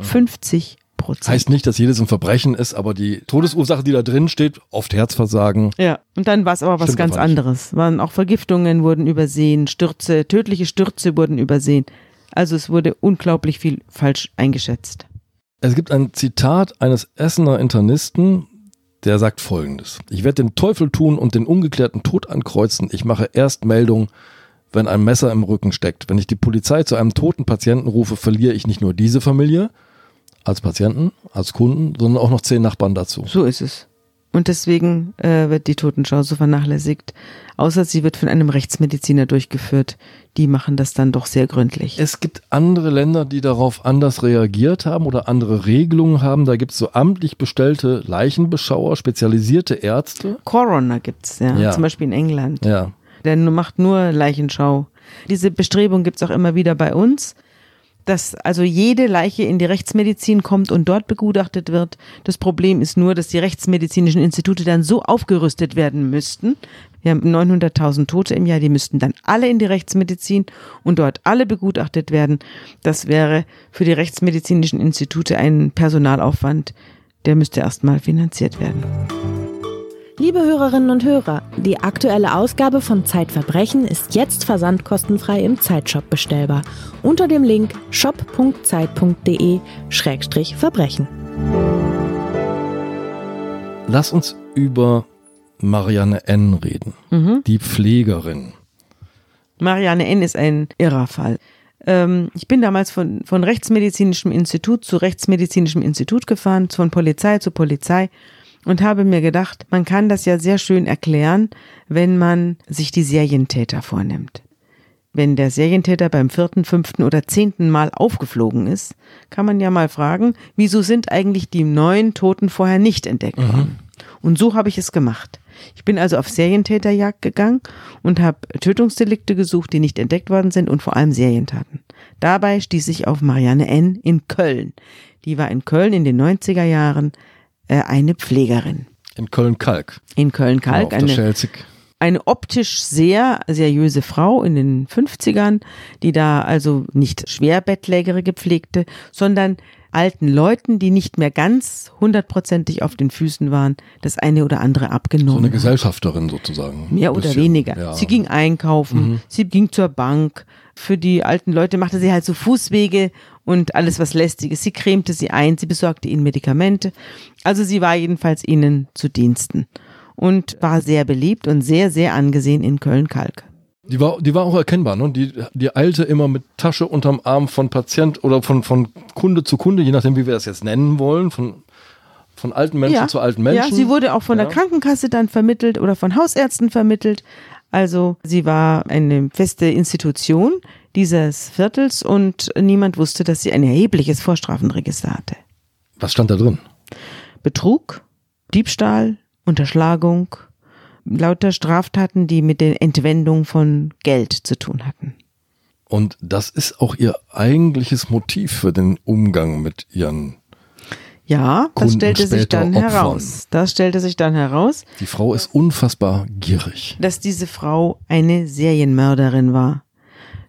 50 Prozent. Heißt nicht, dass jedes ein Verbrechen ist, aber die Todesursache, die da drin steht, oft Herzversagen. Ja, und dann war es aber was ganz anderes. Waren auch Vergiftungen wurden übersehen, Stürze, tödliche Stürze wurden übersehen. Also es wurde unglaublich viel falsch eingeschätzt. Es gibt ein Zitat eines Essener Internisten, der sagt folgendes. Ich werde den Teufel tun und den ungeklärten Tod ankreuzen. Ich mache erst Meldung, wenn ein Messer im Rücken steckt. Wenn ich die Polizei zu einem toten Patienten rufe, verliere ich nicht nur diese Familie als Patienten, als Kunden, sondern auch noch zehn Nachbarn dazu. So ist es. Und deswegen äh, wird die Totenschau so vernachlässigt. Außer sie wird von einem Rechtsmediziner durchgeführt. Die machen das dann doch sehr gründlich. Es gibt andere Länder, die darauf anders reagiert haben oder andere Regelungen haben. Da gibt es so amtlich bestellte Leichenbeschauer, spezialisierte Ärzte. Coroner gibt's ja, Ja. zum Beispiel in England. Ja. Der macht nur Leichenschau. Diese Bestrebung gibt's auch immer wieder bei uns, dass also jede Leiche in die Rechtsmedizin kommt und dort begutachtet wird. Das Problem ist nur, dass die rechtsmedizinischen Institute dann so aufgerüstet werden müssten. Wir haben 900.000 Tote im Jahr, die müssten dann alle in die Rechtsmedizin und dort alle begutachtet werden. Das wäre für die rechtsmedizinischen Institute ein Personalaufwand, der müsste erstmal finanziert werden. Liebe Hörerinnen und Hörer, die aktuelle Ausgabe von Zeitverbrechen ist jetzt versandkostenfrei im Zeitshop bestellbar unter dem Link shop.zeit.de-verbrechen. Lass uns über Marianne N. reden. Die Pflegerin. Marianne N. ist ein irrer Fall. Ähm, ich bin damals von, von Rechtsmedizinischem Institut zu Rechtsmedizinischem Institut gefahren, von Polizei zu Polizei und habe mir gedacht, man kann das ja sehr schön erklären, wenn man sich die Serientäter vornimmt. Wenn der Serientäter beim vierten, fünften oder zehnten Mal aufgeflogen ist, kann man ja mal fragen, wieso sind eigentlich die neun Toten vorher nicht entdeckt worden? Und so habe ich es gemacht. Ich bin also auf Serientäterjagd gegangen und habe Tötungsdelikte gesucht, die nicht entdeckt worden sind und vor allem Serientaten. Dabei stieß ich auf Marianne N. in Köln. Die war in Köln in den 90er Jahren eine Pflegerin. In Köln-Kalk. In Köln-Kalk, der eine, eine optisch sehr seriöse Frau in den 50ern, die da also nicht Schwerbettlägerige pflegte, sondern alten Leuten, die nicht mehr ganz hundertprozentig auf den Füßen waren, das eine oder andere So abgenommen. eine hat. Gesellschafterin sozusagen. Mehr oder bisschen, weniger. Ja. Mhm. Sie ging einkaufen, sie ging zur Bank. Für die alten Leute machte sie halt so Fußwege und alles was lästiges. Sie cremte sie ein, sie besorgte ihnen Medikamente. Also sie war jedenfalls ihnen zu Diensten und war sehr beliebt und sehr, sehr angesehen in Köln-Kalk. Die war, die war auch erkennbar, ne? Die, die eilte immer mit Tasche unterm Arm von Patient oder von, von Kunde zu Kunde, je nachdem, wie wir das jetzt nennen wollen, von, von alten Menschen zu alten Menschen. Ja, sie wurde auch von Ja. der Krankenkasse dann vermittelt oder von Hausärzten vermittelt. Also sie war eine feste Institution dieses Viertels und niemand wusste, dass sie ein erhebliches Vorstrafenregister hatte. Was stand da drin? Betrug, Diebstahl, Unterschlagung, lauter Straftaten, die mit der Entwendung von Geld zu tun hatten. Und das ist auch ihr eigentliches Motiv für den Umgang mit ihren. Ja, das Kunden stellte sich dann Opfern. heraus. Das stellte sich dann heraus, Die Frau ist unfassbar gierig. dass diese Frau eine Serienmörderin war.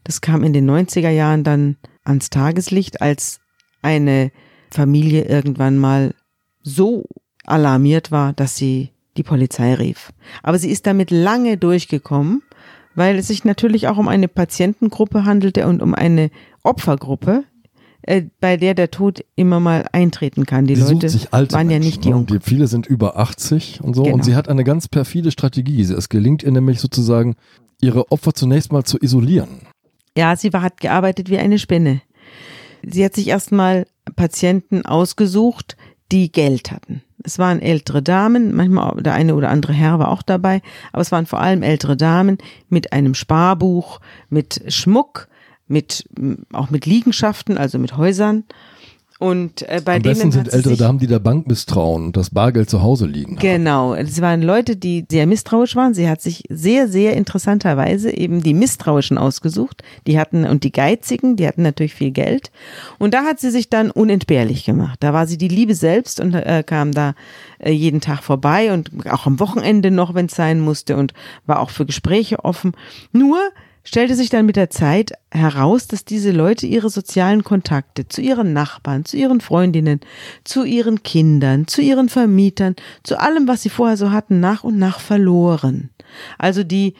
Das kam in den 90er Jahren dann ans Tageslicht, als eine Familie irgendwann mal so alarmiert war, dass sie die Polizei rief. Aber sie ist damit lange durchgekommen, weil es sich natürlich auch um eine Patientengruppe handelte und um eine Opfergruppe, äh, bei der der Tod immer mal eintreten kann. Die sie Leute sucht sich alte waren ja Menschen, nicht ne? jung. Die, viele sind über 80 und so. Genau. Und sie hat eine ganz perfide Strategie. Es gelingt ihr nämlich sozusagen, ihre Opfer zunächst mal zu isolieren. Ja, sie war, hat gearbeitet wie eine Spinne. Sie hat sich erstmal Patienten ausgesucht, die Geld hatten. Es waren ältere Damen, manchmal der eine oder andere Herr war auch dabei, aber es waren vor allem ältere Damen mit einem Sparbuch, mit Schmuck, mit auch mit Liegenschaften, also mit Häusern. Und äh, bei Am denen besten sind ältere Damen, die der Bank misstrauen und das Bargeld zu Hause liegen. Genau, es waren Leute, die sehr misstrauisch waren. Sie hat sich sehr, sehr interessanterweise eben die Misstrauischen ausgesucht. Die hatten, und die Geizigen, die hatten natürlich viel Geld. Und da hat sie sich dann unentbehrlich gemacht. Da war sie die Liebe selbst und äh, kam da äh, jeden Tag vorbei und auch am Wochenende noch, wenn es sein musste und war auch für Gespräche offen. Nur stellte sich dann mit der Zeit heraus, dass diese Leute ihre sozialen Kontakte zu ihren Nachbarn, zu ihren Freundinnen, zu ihren Kindern, zu ihren Vermietern, zu allem, was sie vorher so hatten, nach und nach verloren. Also die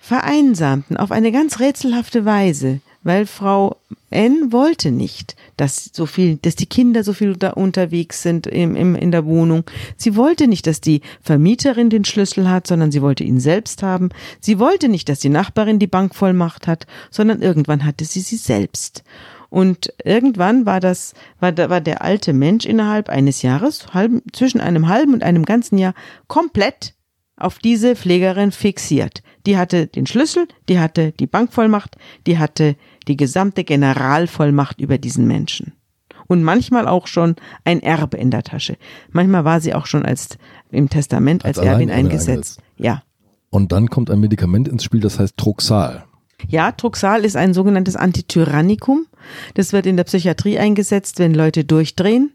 vereinsamten auf eine ganz rätselhafte Weise, weil Frau N wollte nicht, dass so viel, dass die Kinder so viel da unterwegs sind im, im, in der Wohnung. Sie wollte nicht, dass die Vermieterin den Schlüssel hat, sondern sie wollte ihn selbst haben. Sie wollte nicht, dass die Nachbarin die Bankvollmacht hat, sondern irgendwann hatte sie sie selbst. Und irgendwann war das, war, war der alte Mensch innerhalb eines Jahres, halb, zwischen einem halben und einem ganzen Jahr, komplett auf diese Pflegerin fixiert. Die hatte den Schlüssel, die hatte die Bankvollmacht, die hatte die gesamte Generalvollmacht über diesen Menschen. Und manchmal auch schon ein Erbe in der Tasche. Manchmal war sie auch schon als im Testament als, als Erbin eingesetzt. Ja. Und dann kommt ein Medikament ins Spiel, das heißt Truxal. Ja, Truxal ist ein sogenanntes Antityrannikum. Das wird in der Psychiatrie eingesetzt, wenn Leute durchdrehen,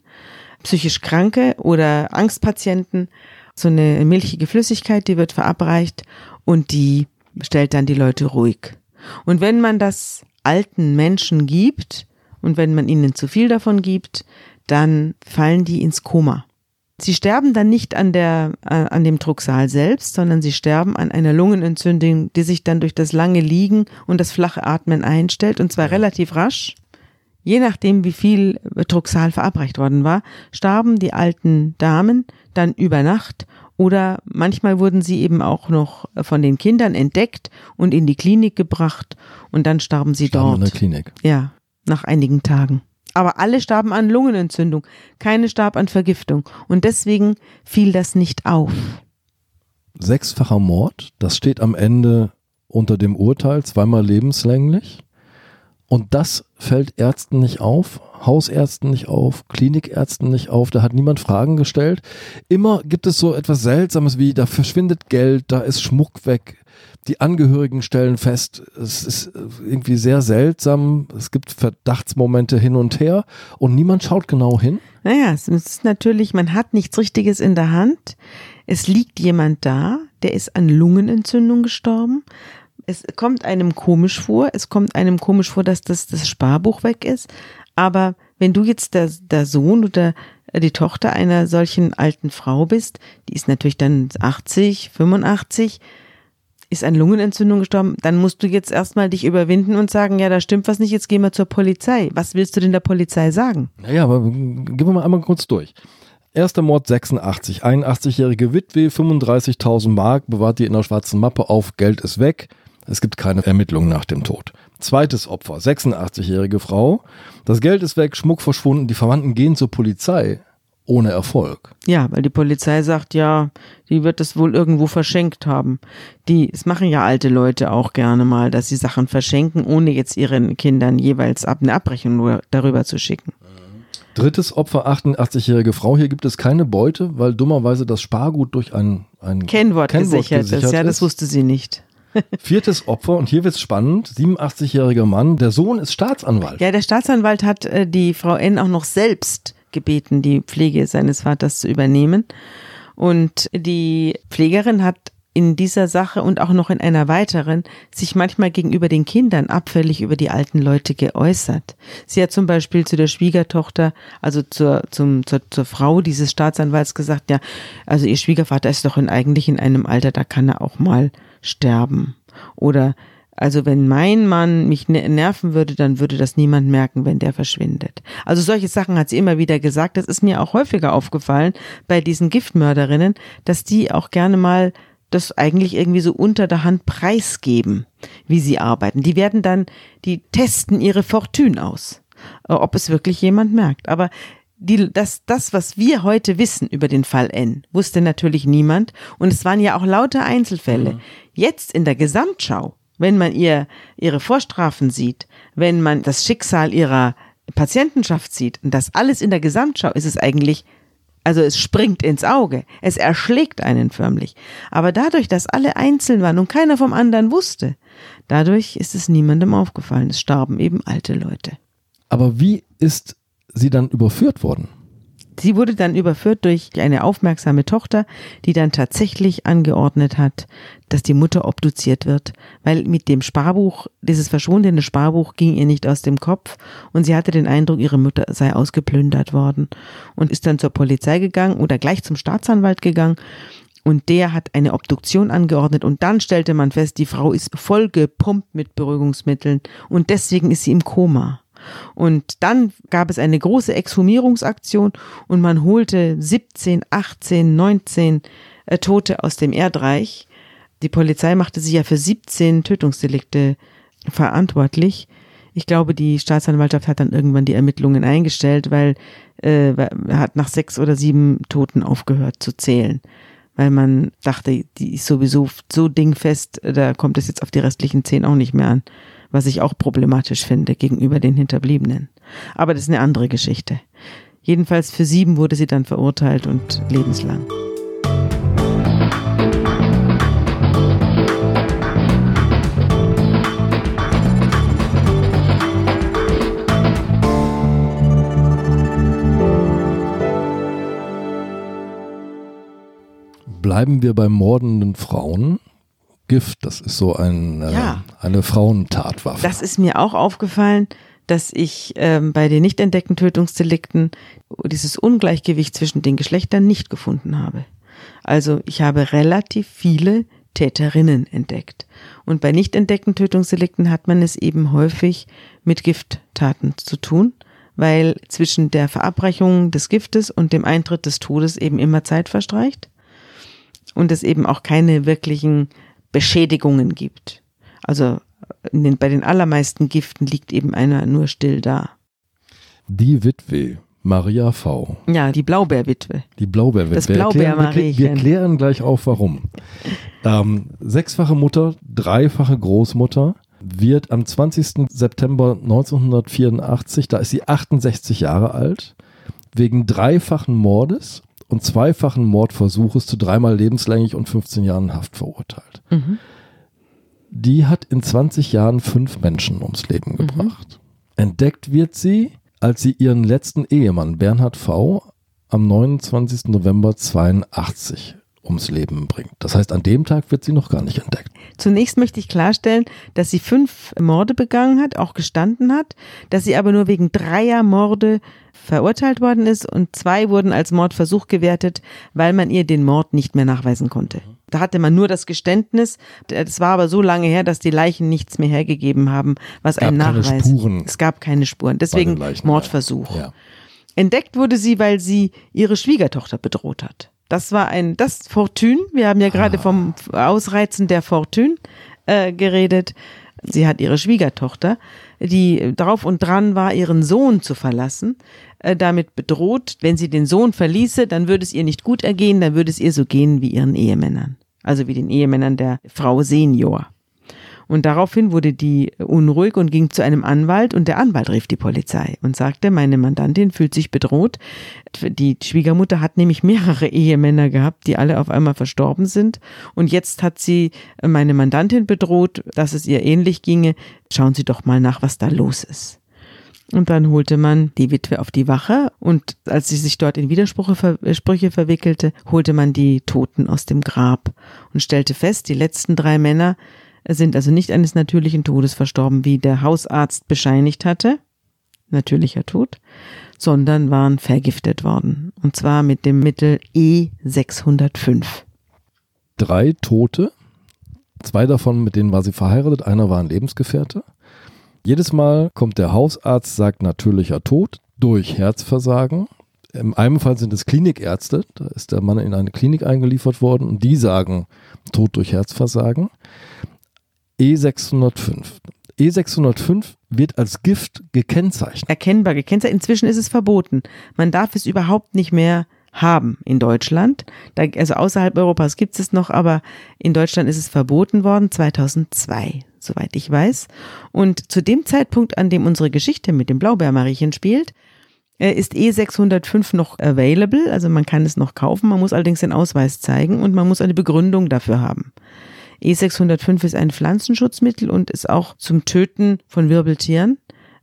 psychisch Kranke oder Angstpatienten. So eine milchige Flüssigkeit, die wird verabreicht und die stellt dann die Leute ruhig. Und wenn man das alten Menschen gibt und wenn man ihnen zu viel davon gibt, dann fallen die ins Koma. Sie sterben dann nicht an der, äh, an dem Drucksal selbst, sondern sie sterben an einer Lungenentzündung, die sich dann durch das lange Liegen und das flache Atmen einstellt, und zwar relativ rasch. Je nachdem, wie viel Drucksal verabreicht worden war, starben die alten Damen dann über Nacht oder manchmal wurden sie eben auch noch von den Kindern entdeckt und in die Klinik gebracht und dann starben sie starben dort. In der Klinik. Ja, nach einigen Tagen. Aber alle starben an Lungenentzündung, keine starb an Vergiftung. Und deswegen fiel das nicht auf. Sechsfacher Mord, das steht am Ende unter dem Urteil, zweimal lebenslänglich. Und das fällt Ärzten nicht auf, Hausärzten nicht auf, Klinikärzten nicht auf, da hat niemand Fragen gestellt. Immer gibt es so etwas Seltsames wie, da verschwindet Geld, da ist Schmuck weg, die Angehörigen stellen fest, es ist irgendwie sehr seltsam. Es gibt Verdachtsmomente hin und her und niemand schaut genau hin. Naja, es ist natürlich, man hat nichts Richtiges in der Hand. Es liegt jemand da, der ist an Lungenentzündung gestorben. Es kommt einem komisch vor. Es kommt einem komisch vor, dass das, das Sparbuch weg ist. Aber wenn du jetzt der, der Sohn oder die Tochter einer solchen alten Frau bist, die ist natürlich dann 80, 85, ist an Lungenentzündung gestorben, dann musst du jetzt erstmal dich überwinden und sagen, ja, da stimmt was nicht, jetzt gehen wir zur Polizei. Was willst du denn der Polizei sagen? Naja, aber gehen wir mal einmal kurz durch. Erster Mord 86, 81-jährige Witwe, 35.000 Mark, bewahrt die in der schwarzen Mappe auf, Geld ist weg. Es gibt keine Ermittlungen nach dem Tod. Zweites Opfer, 86-jährige Frau. Das Geld ist weg, Schmuck verschwunden, die Verwandten gehen zur Polizei ohne Erfolg. Ja, weil die Polizei sagt, ja, die wird es wohl irgendwo verschenkt haben. Die, es machen ja alte Leute auch gerne mal, dass sie Sachen verschenken, ohne jetzt ihren Kindern jeweils ab eine Abrechnung darüber zu schicken. Drittes Opfer, 88-jährige Frau. Hier gibt es keine Beute, weil dummerweise das Spargut durch ein, ein Kennwort, Kennwort gesichert, gesichert ist. Ja, das wusste sie nicht. Viertes Opfer, und hier wird es spannend, 87-jähriger Mann, der Sohn ist Staatsanwalt. Ja, der Staatsanwalt hat äh, die Frau N auch noch selbst gebeten, die Pflege seines Vaters zu übernehmen. Und die Pflegerin hat in dieser Sache und auch noch in einer weiteren sich manchmal gegenüber den Kindern abfällig über die alten Leute geäußert. Sie hat zum Beispiel zu der Schwiegertochter, also zur, zum, zur, zur Frau dieses Staatsanwalts gesagt, ja, also ihr Schwiegervater ist doch in, eigentlich in einem Alter, da kann er auch mal sterben. Oder also wenn mein Mann mich ne-, nerven würde, dann würde das niemand merken, wenn der verschwindet. Also solche Sachen hat sie immer wieder gesagt. Das ist mir auch häufiger aufgefallen bei diesen Giftmörderinnen, dass die auch gerne mal das eigentlich irgendwie so unter der Hand preisgeben, wie sie arbeiten. Die werden dann, die testen ihre Fortune aus, äh, ob es wirklich jemand merkt. Aber die, das, das, was wir heute wissen über den Fall N, wusste natürlich niemand. Und es waren ja auch lauter Einzelfälle. Mhm. Jetzt in der Gesamtschau wenn man ihr ihre Vorstrafen sieht, wenn man das Schicksal ihrer Patientenschaft sieht und das alles in der Gesamtschau, ist es eigentlich, also es springt ins Auge, es erschlägt einen förmlich. Aber dadurch, dass alle einzeln waren und keiner vom anderen wusste, dadurch ist es niemandem aufgefallen. Es starben eben alte Leute. Aber wie ist sie dann überführt worden? Sie wurde dann überführt durch eine aufmerksame Tochter, die dann tatsächlich angeordnet hat, dass die Mutter obduziert wird, weil mit dem Sparbuch, dieses verschwundene Sparbuch ging ihr nicht aus dem Kopf und sie hatte den Eindruck, ihre Mutter sei ausgeplündert worden und ist dann zur Polizei gegangen oder gleich zum Staatsanwalt gegangen und der hat eine Obduktion angeordnet und dann stellte man fest, die Frau ist voll gepumpt mit Beruhigungsmitteln und deswegen ist sie im Koma. Und dann gab es eine große Exhumierungsaktion und man holte 17, 18, 19 äh, Tote aus dem Erdreich. Die Polizei machte sich ja für 17 Tötungsdelikte verantwortlich. Ich glaube, die Staatsanwaltschaft hat dann irgendwann die Ermittlungen eingestellt, weil äh, hat nach sechs oder sieben Toten aufgehört zu zählen, weil man dachte, die ist sowieso so dingfest, da kommt es jetzt auf die restlichen zehn auch nicht mehr an, was ich auch problematisch finde gegenüber den Hinterbliebenen. Aber das ist eine andere Geschichte. Jedenfalls für sieben wurde sie dann verurteilt und lebenslang. Bleiben wir bei mordenden Frauen. Gift, das ist so ein, äh, Ja. eine Frauentatwaffe. Das ist mir auch aufgefallen, dass ich ähm, bei den nicht entdeckten Tötungsdelikten dieses Ungleichgewicht zwischen den Geschlechtern nicht gefunden habe. Also ich habe relativ viele Täterinnen entdeckt. Und bei nicht entdeckten Tötungsdelikten hat man es eben häufig mit Gifttaten zu tun, weil zwischen der Verabreichung des Giftes und dem Eintritt des Todes eben immer Zeit verstreicht und es eben auch keine wirklichen Beschädigungen gibt. Also den, bei den allermeisten Giften liegt eben einer nur still da. Die Witwe, Maria V. Ja, die Blaubeerwitwe. Die Blaubeerwitwe. Das Wir erklären- wir, Blaubeermariechen. wir klären gleich auf, warum. ähm, sechsfache Mutter, dreifache Großmutter, wird am 20. September 1984, da ist sie 68 Jahre alt, wegen dreifachen Mordes und zweifachen Mordversuches zu dreimal lebenslänglich und 15 Jahren Haft verurteilt. Mhm. Die hat in 20 Jahren fünf Menschen ums Leben gebracht. Entdeckt wird sie, als sie ihren letzten Ehemann Bernhard V. am 29. November 82 ums Leben bringt. Das heißt, an dem Tag wird sie noch gar nicht entdeckt. Zunächst möchte ich klarstellen, dass sie fünf Morde begangen hat, auch gestanden hat, dass sie aber nur wegen dreier Morde verurteilt worden ist und zwei wurden als Mordversuch gewertet, weil man ihr den Mord nicht mehr nachweisen konnte. Da hatte man nur das Geständnis. Das war aber so lange her, dass die Leichen nichts mehr hergegeben haben, was gab einen keine Nachweis. Spuren Es gab keine Spuren. Deswegen. Mordversuch. Ja. Entdeckt wurde sie, weil sie ihre Schwiegertochter bedroht hat. Das war ein, das Fortune. Wir haben ja gerade vom Ausreizen der Fortune äh, geredet. Sie hat ihre Schwiegertochter, die drauf und dran war, ihren Sohn zu verlassen, äh, damit bedroht, wenn sie den Sohn verließe, dann würde es ihr nicht gut ergehen, dann würde es ihr so gehen wie ihren Ehemännern. Also wie den Ehemännern der Frau Senior. Und daraufhin wurde die unruhig und ging zu einem Anwalt und der Anwalt rief die Polizei und sagte, meine Mandantin fühlt sich bedroht. Die Schwiegermutter hat nämlich mehrere Ehemänner gehabt, die alle auf einmal verstorben sind. Und jetzt hat sie meine Mandantin bedroht, dass es ihr ähnlich ginge. Schauen Sie doch mal nach, was da los ist. Und dann holte man die Witwe auf die Wache und als sie sich dort in Widersprüche ver Sprüche verwickelte, holte man die Toten aus dem Grab und stellte fest, die letzten drei Männer sind also nicht eines natürlichen Todes verstorben, wie der Hausarzt bescheinigt hatte, natürlicher Tod, sondern waren vergiftet worden. Und zwar mit dem Mittel E E605. Drei Tote, zwei davon, mit denen war sie verheiratet, einer war ein Lebensgefährte. Jedes Mal kommt der Hausarzt, sagt natürlicher Tod durch Herzversagen. In einem Fall sind es Klinikärzte, da ist der Mann in eine Klinik eingeliefert worden und die sagen Tod durch Herzversagen. E E605. E605 wird als Gift gekennzeichnet. erkennbar gekennzeichnet. Inzwischen ist es verboten. Man darf es überhaupt nicht mehr haben in Deutschland. Da, also außerhalb Europas gibt es noch, aber in Deutschland ist es verboten worden 2002, soweit ich weiß. Und zu dem Zeitpunkt, an dem unsere Geschichte mit dem Blaubeermariechen spielt, äh, ist E605 noch available, also man kann es noch kaufen, man muss allerdings den Ausweis zeigen und man muss eine Begründung dafür haben. E605 ist ein Pflanzenschutzmittel und ist auch zum Töten von Wirbeltieren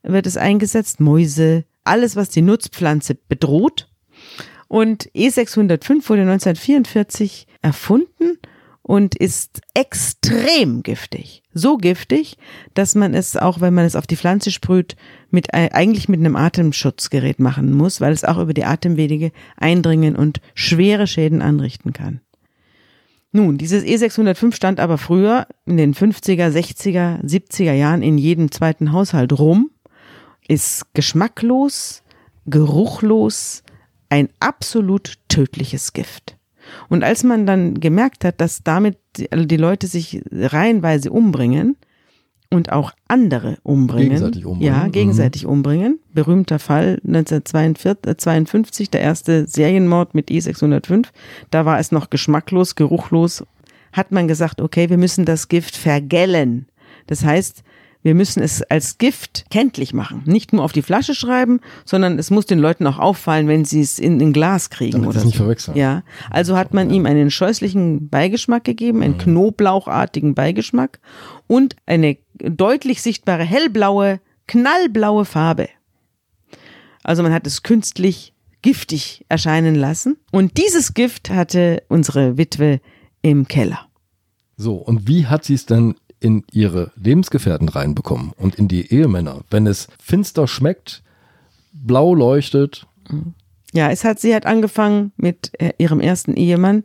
wird es eingesetzt. Mäuse, alles, was die Nutzpflanze bedroht. Und E605 wurde 1944 erfunden und ist extrem giftig. So giftig, dass man es auch, wenn man es auf die Pflanze sprüht, mit, eigentlich mit einem Atemschutzgerät machen muss, weil es auch über die Atemwege eindringen und schwere Schäden anrichten kann. Nun, dieses E605 stand aber früher in den 50er, 60er, 70er Jahren in jedem zweiten Haushalt rum, ist geschmacklos, geruchlos, ein absolut tödliches Gift. Und als man dann gemerkt hat, dass damit die, also Leute sich reihenweise umbringen, und auch andere umbringen. Gegenseitig umbringen. Ja, gegenseitig Mhm. umbringen. Berühmter Fall 1952, der erste Serienmord mit E605. Da war es noch geschmacklos, geruchlos. Hat man gesagt, okay, wir müssen das Gift vergällen. Das heißt, wir müssen es als Gift kenntlich machen. Nicht nur auf die Flasche schreiben, sondern es muss den Leuten auch auffallen, wenn sie es in ein Glas kriegen Damit oder es nicht verwechseln. Ja, also hat man ihm einen scheußlichen Beigeschmack gegeben, Mhm. einen knoblauchartigen Beigeschmack und eine deutlich sichtbare hellblaue, knallblaue Farbe. Also man hat es künstlich giftig erscheinen lassen. Und dieses Gift hatte unsere Witwe im Keller. So, und wie hat sie es denn in ihre Lebensgefährten reinbekommen und in die Ehemänner, wenn es finster schmeckt, blau leuchtet? Ja, es hat, sie hat angefangen mit äh, ihrem ersten Ehemann,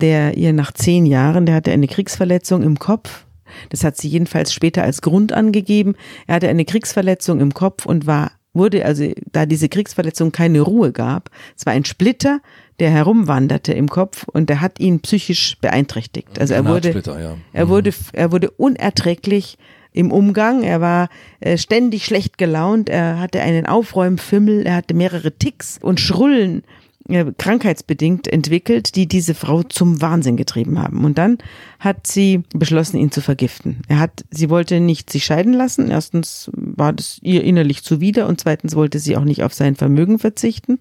der ihr nach zehn Jahren, der hatte eine Kriegsverletzung im Kopf. Das hat sie jedenfalls später als Grund angegeben. Er hatte eine Kriegsverletzung im Kopf und war, wurde also, da diese Kriegsverletzung keine Ruhe gab, es war ein Splitter, der herumwanderte im Kopf und der hat ihn psychisch beeinträchtigt. Also er wurde, ja. er wurde, er wurde unerträglich im Umgang. Er war äh, ständig schlecht gelaunt. Er hatte einen Aufräumfimmel. Er hatte mehrere Ticks und Schrullen krankheitsbedingt entwickelt, die diese Frau zum Wahnsinn getrieben haben. Und dann hat sie beschlossen, ihn zu vergiften. Er hat, sie wollte nicht sich scheiden lassen. Erstens war das ihr innerlich zuwider und zweitens wollte sie auch nicht auf sein Vermögen verzichten.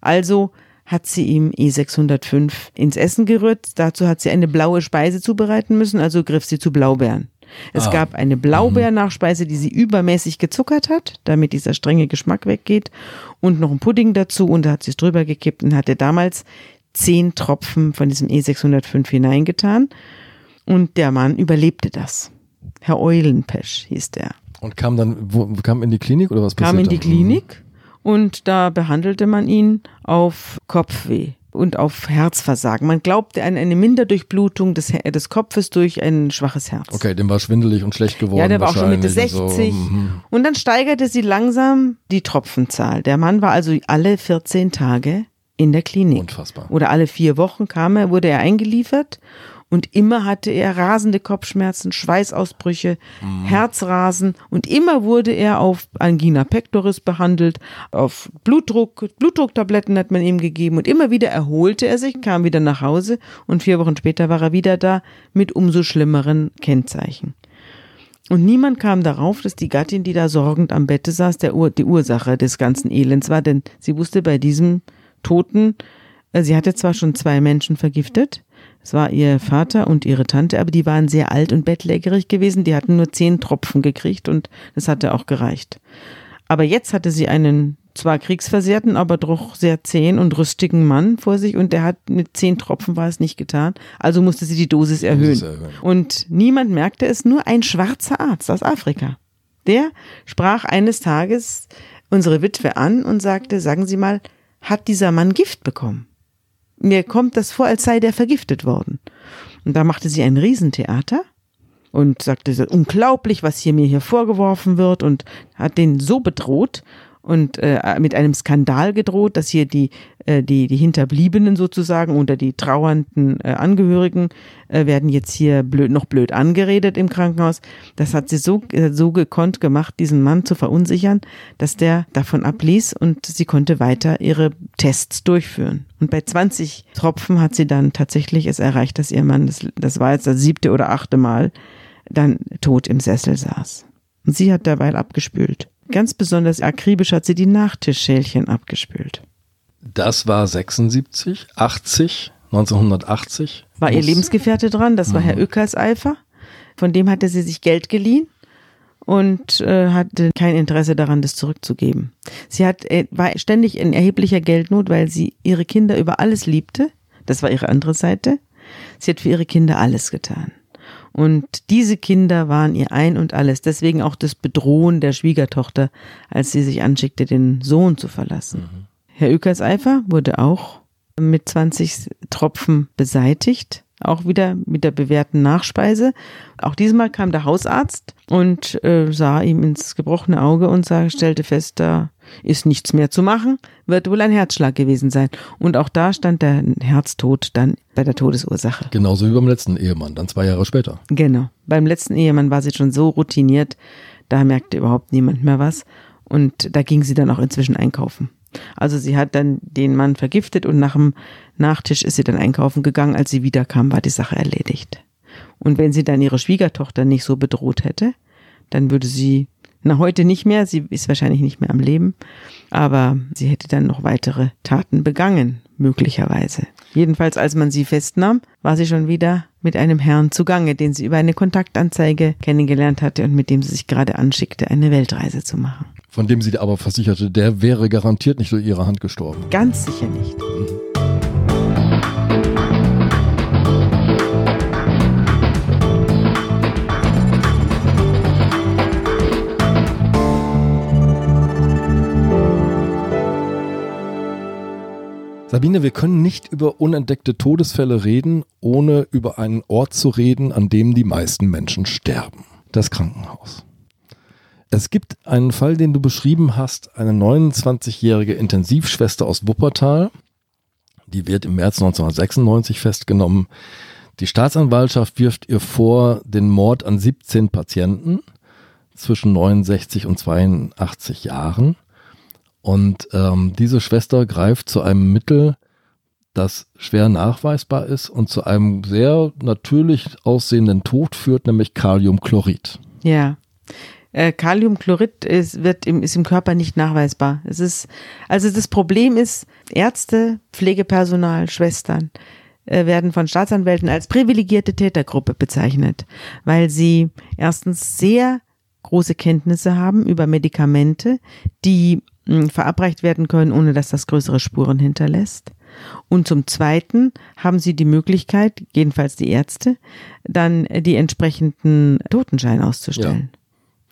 Also hat sie ihm E605 ins Essen gerührt. Dazu hat sie eine blaue Speise zubereiten müssen, also griff sie zu Blaubeeren. Es Ah. gab eine Blaubeernachspeise, die sie übermäßig gezuckert hat, damit dieser strenge Geschmack weggeht. Und noch ein Pudding dazu und da hat sie es drüber gekippt und hatte damals zehn Tropfen von diesem E605 hineingetan. Und der Mann überlebte das. Herr Eulenpesch hieß der. Und kam dann, wo, kam in die Klinik oder was Kam in passiert die dann? Klinik und da behandelte man ihn auf Kopfweh und auf Herzversagen. Man glaubte an eine Minderdurchblutung des, des Kopfes durch ein schwaches Herz. Okay, dem war schwindelig und schlecht geworden. Ja, der war auch schon Mitte wahrscheinlich und 60. So. Mhm. Und dann steigerte sie langsam die Tropfenzahl. Der Mann war also alle 14 Tage in der Klinik. Unfassbar. Oder alle vier Wochen kam er, wurde er eingeliefert und immer hatte er rasende Kopfschmerzen, Schweißausbrüche, Herzrasen. Und immer wurde er auf Angina pectoris behandelt, auf Blutdruck, Blutdrucktabletten hat man ihm gegeben. Und immer wieder erholte er sich, kam wieder nach Hause. Und vier Wochen später war er wieder da mit umso schlimmeren Kennzeichen. Und niemand kam darauf, dass die Gattin, die da sorgend am Bette saß, der Ur die Ursache des ganzen Elends war, denn sie wusste bei diesem Toten, äh, sie hatte zwar schon zwei Menschen vergiftet, es war ihr Vater und ihre Tante, aber die waren sehr alt und bettlägerig gewesen, die hatten nur zehn Tropfen gekriegt und das hatte auch gereicht. Aber jetzt hatte sie einen zwar kriegsversehrten, aber doch sehr zähen und rüstigen Mann vor sich und der hat mit zehn Tropfen war es nicht getan, also musste sie die Dosis erhöhen. Dosis erhöhen. Und niemand merkte es, nur ein schwarzer Arzt aus Afrika. Der sprach eines Tages unsere Witwe an und sagte, sagen Sie mal, hat dieser Mann Gift bekommen? Mir kommt das vor, als sei der vergiftet worden. Und da machte sie ein Riesentheater und sagte, unglaublich, was hier mir hier vorgeworfen wird und hat den so bedroht und äh, mit einem Skandal gedroht, dass hier die, äh, die, die Hinterbliebenen sozusagen oder die trauernden äh, Angehörigen äh, werden jetzt hier blöd, noch blöd angeredet im Krankenhaus. Das hat sie so, äh, so gekonnt gemacht, diesen Mann zu verunsichern, dass der davon abließ und sie konnte weiter ihre Tests durchführen. Und bei 20 Tropfen hat sie dann tatsächlich es erreicht, dass ihr Mann, das, das war jetzt das siebte oder achte Mal, dann tot im Sessel saß. Und sie hat dabei abgespült. Ganz besonders akribisch hat sie die Nachtischschälchen abgespült. Das war 76, 80, 1980. War ihr Lebensgefährte dran, das war Herr Öckerseifer. Von dem hatte sie sich Geld geliehen und äh, hatte kein Interesse daran, das zurückzugeben. Sie hat, äh, war ständig in erheblicher Geldnot, weil sie ihre Kinder über alles liebte. Das war ihre andere Seite. Sie hat für ihre Kinder alles getan. Und diese Kinder waren ihr ein und alles. Deswegen auch das Bedrohen der Schwiegertochter, als sie sich anschickte, den Sohn zu verlassen. Herr Ökerseifer wurde auch mit 20 Tropfen beseitigt. Auch wieder mit der bewährten Nachspeise. Auch diesmal kam der Hausarzt und äh, sah ihm ins gebrochene Auge und sah, stellte fest, da ist nichts mehr zu machen, wird wohl ein Herzschlag gewesen sein. Und auch da stand der Herztod dann bei der Todesursache. Genauso wie beim letzten Ehemann, dann zwei Jahre später. Genau. Beim letzten Ehemann war sie schon so routiniert, da merkte überhaupt niemand mehr was. Und da ging sie dann auch inzwischen einkaufen. Also sie hat dann den Mann vergiftet und nach dem Nachtisch ist sie dann einkaufen gegangen. Als sie wiederkam, war die Sache erledigt. Und wenn sie dann ihre Schwiegertochter nicht so bedroht hätte, dann würde sie, na heute nicht mehr, sie ist wahrscheinlich nicht mehr am Leben, aber sie hätte dann noch weitere Taten begangen, möglicherweise. Jedenfalls, als man sie festnahm, war sie schon wieder mit einem Herrn zugange, den sie über eine Kontaktanzeige kennengelernt hatte und mit dem sie sich gerade anschickte, eine Weltreise zu machen. Von dem sie aber versicherte, der wäre garantiert nicht durch ihre Hand gestorben. Ganz sicher nicht. Sabine, wir können nicht über unentdeckte Todesfälle reden, ohne über einen Ort zu reden, an dem die meisten Menschen sterben. Das Krankenhaus. Es gibt einen Fall, den du beschrieben hast, eine 29-jährige Intensivschwester aus Wuppertal. Die wird im März 1996 festgenommen. Die Staatsanwaltschaft wirft ihr vor den Mord an 17 Patienten zwischen 69 und 82 Jahren. Und ähm, diese Schwester greift zu einem Mittel, das schwer nachweisbar ist und zu einem sehr natürlich aussehenden Tod führt, nämlich Kaliumchlorid. Ja. Äh, Kaliumchlorid ist, wird im, ist im Körper nicht nachweisbar. Es ist, also das Problem ist, Ärzte, Pflegepersonal, Schwestern äh, werden von Staatsanwälten als privilegierte Tätergruppe bezeichnet, weil sie erstens sehr große Kenntnisse haben über Medikamente, die verabreicht werden können, ohne dass das größere Spuren hinterlässt. Und zum Zweiten haben sie die Möglichkeit, jedenfalls die Ärzte, dann die entsprechenden Totenschein auszustellen. Ja,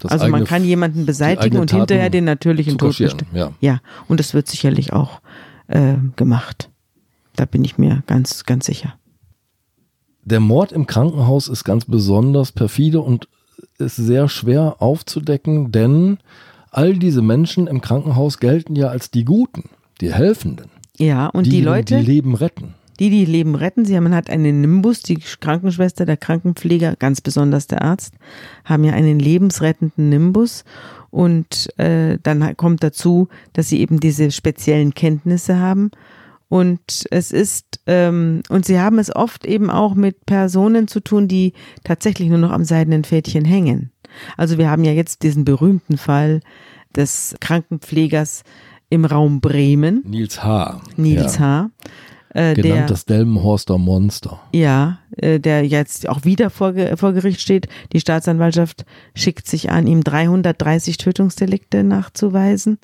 also man kann jemanden beseitigen und hinterher den natürlichen Tod bestimmen. Ja. ja, und das wird sicherlich auch äh, gemacht. Da bin ich mir ganz, ganz sicher. Der Mord im Krankenhaus ist ganz besonders perfide und ist sehr schwer aufzudecken, denn all diese Menschen im Krankenhaus gelten ja als die Guten, die Helfenden. Ja, und die, die Leute, die Leben retten. Die, die Leben retten. Sie haben, man hat einen Nimbus, die Krankenschwester, der Krankenpfleger, ganz besonders der Arzt, haben ja einen lebensrettenden Nimbus. Und äh, dann kommt dazu, dass sie eben diese speziellen Kenntnisse haben. Und es ist, ähm, und sie haben es oft eben auch mit Personen zu tun, die tatsächlich nur noch am seidenen Fädchen hängen. Also wir haben ja jetzt diesen berühmten Fall des Krankenpflegers im Raum Bremen. Nils H. Nils ja. H. Äh, Genannt der, das Delmenhorster Monster. Ja, äh, der jetzt auch wieder vor, vor Gericht steht. Die Staatsanwaltschaft schickt sich an, ihm 330 Tötungsdelikte nachzuweisen.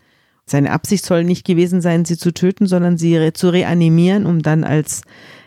Seine Absicht soll nicht gewesen sein, sie zu töten, sondern sie re zu reanimieren, um dann als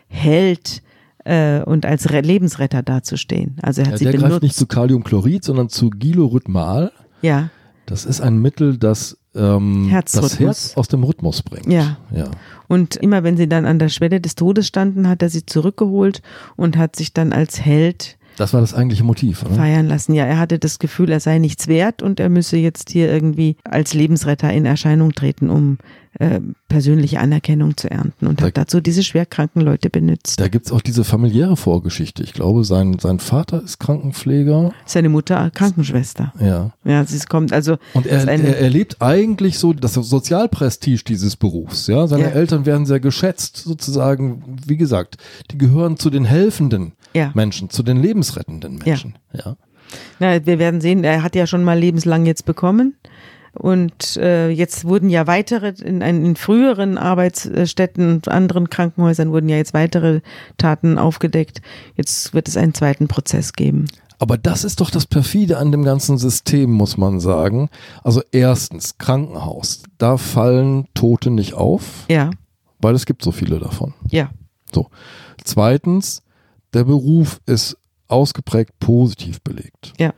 Held äh, und als Re Lebensretter dazustehen. Also er hat ja, sie der benutzt. greift nicht zu Kaliumchlorid, sondern zu Gilorhythmal. Ja. Das ist ein Mittel, das ähm, das Herz aus dem Rhythmus bringt. Ja. ja. Und immer wenn sie dann an der Schwelle des Todes standen, hat er sie zurückgeholt und hat sich dann als Held das war das eigentliche Motiv, oder? Feiern lassen. Ja, er hatte das Gefühl, er sei nichts wert und er müsse jetzt hier irgendwie als Lebensretter in Erscheinung treten, um äh, persönliche Anerkennung zu ernten und da, hat dazu diese schwerkranken Leute benutzt. Da gibt's auch diese familiäre Vorgeschichte. Ich glaube, sein, sein Vater ist Krankenpfleger. Seine Mutter Krankenschwester. Ja. Ja, sie kommt also. Und er, er erlebt eigentlich so das Sozialprestige dieses Berufs. Ja, seine ja. Eltern werden sehr geschätzt, sozusagen. Wie gesagt, die gehören zu den helfenden ja. Menschen, zu den lebensrettenden Menschen. Ja. Na, wir werden sehen, er hat ja schon mal lebenslang jetzt bekommen. Und äh, jetzt wurden ja weitere, in, in früheren Arbeitsstätten und anderen Krankenhäusern wurden ja jetzt weitere Taten aufgedeckt. Jetzt wird es einen zweiten Prozess geben. Aber das ist doch das perfide an dem ganzen System, muss man sagen. Also erstens, Krankenhaus, da fallen Tote nicht auf. Ja. Weil es gibt so viele davon. Ja. So. Zweitens, der Beruf ist ausgeprägt positiv belegt. Ja.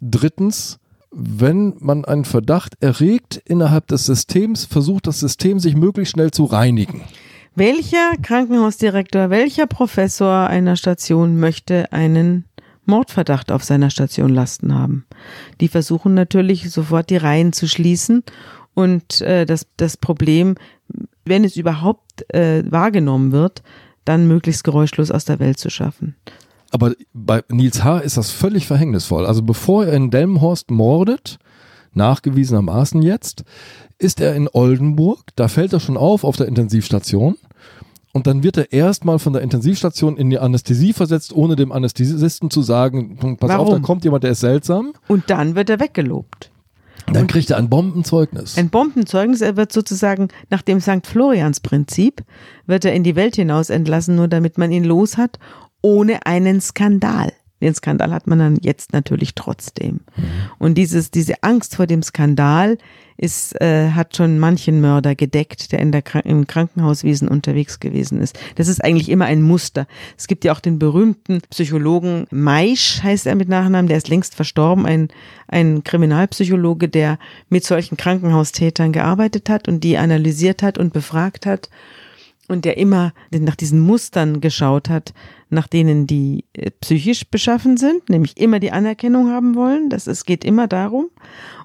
Drittens, wenn man einen Verdacht erregt innerhalb des Systems, versucht das System sich möglichst schnell zu reinigen. Welcher Krankenhausdirektor, welcher Professor einer Station möchte einen Mordverdacht auf seiner Station lasten haben? Die versuchen natürlich sofort die Reihen zu schließen und äh, das, das Problem, wenn es überhaupt äh, wahrgenommen wird, dann möglichst geräuschlos aus der Welt zu schaffen. Aber bei Nils H. ist das völlig verhängnisvoll. Also bevor er in Delmenhorst mordet, nachgewiesenermaßen jetzt, ist er in Oldenburg, da fällt er schon auf auf der Intensivstation und dann wird er erstmal von der Intensivstation in die Anästhesie versetzt, ohne dem Anästhesisten zu sagen, pass Warum? auf, da kommt jemand, der ist seltsam. Und dann wird er weggelobt. Dann kriegt er ein Bombenzeugnis. Ein Bombenzeugnis, er wird sozusagen nach dem St. Florians Prinzip, wird er in die Welt hinaus entlassen, nur damit man ihn los hat, ohne einen Skandal. Den Skandal hat man dann jetzt natürlich trotzdem. Und dieses, diese Angst vor dem Skandal ist, äh, hat schon manchen Mörder gedeckt, der in der im Krankenhauswesen unterwegs gewesen ist. Das ist eigentlich immer ein Muster. Es gibt ja auch den berühmten Psychologen Maisch, heißt er mit Nachnamen, der ist längst verstorben, ein, ein Kriminalpsychologe, der mit solchen Krankenhaustätern gearbeitet hat und die analysiert hat und befragt hat und der immer nach diesen Mustern geschaut hat, nach denen die äh, psychisch beschaffen sind, nämlich immer die Anerkennung haben wollen. Das, es geht immer darum.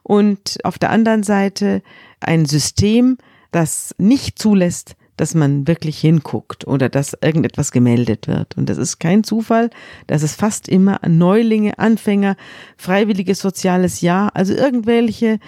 Und auf der anderen Seite ein System, das nicht zulässt, dass man wirklich hinguckt oder dass irgendetwas gemeldet wird. Und das ist kein Zufall, dass es fast immer Neulinge, Anfänger, freiwilliges soziales Jahr, also irgendwelche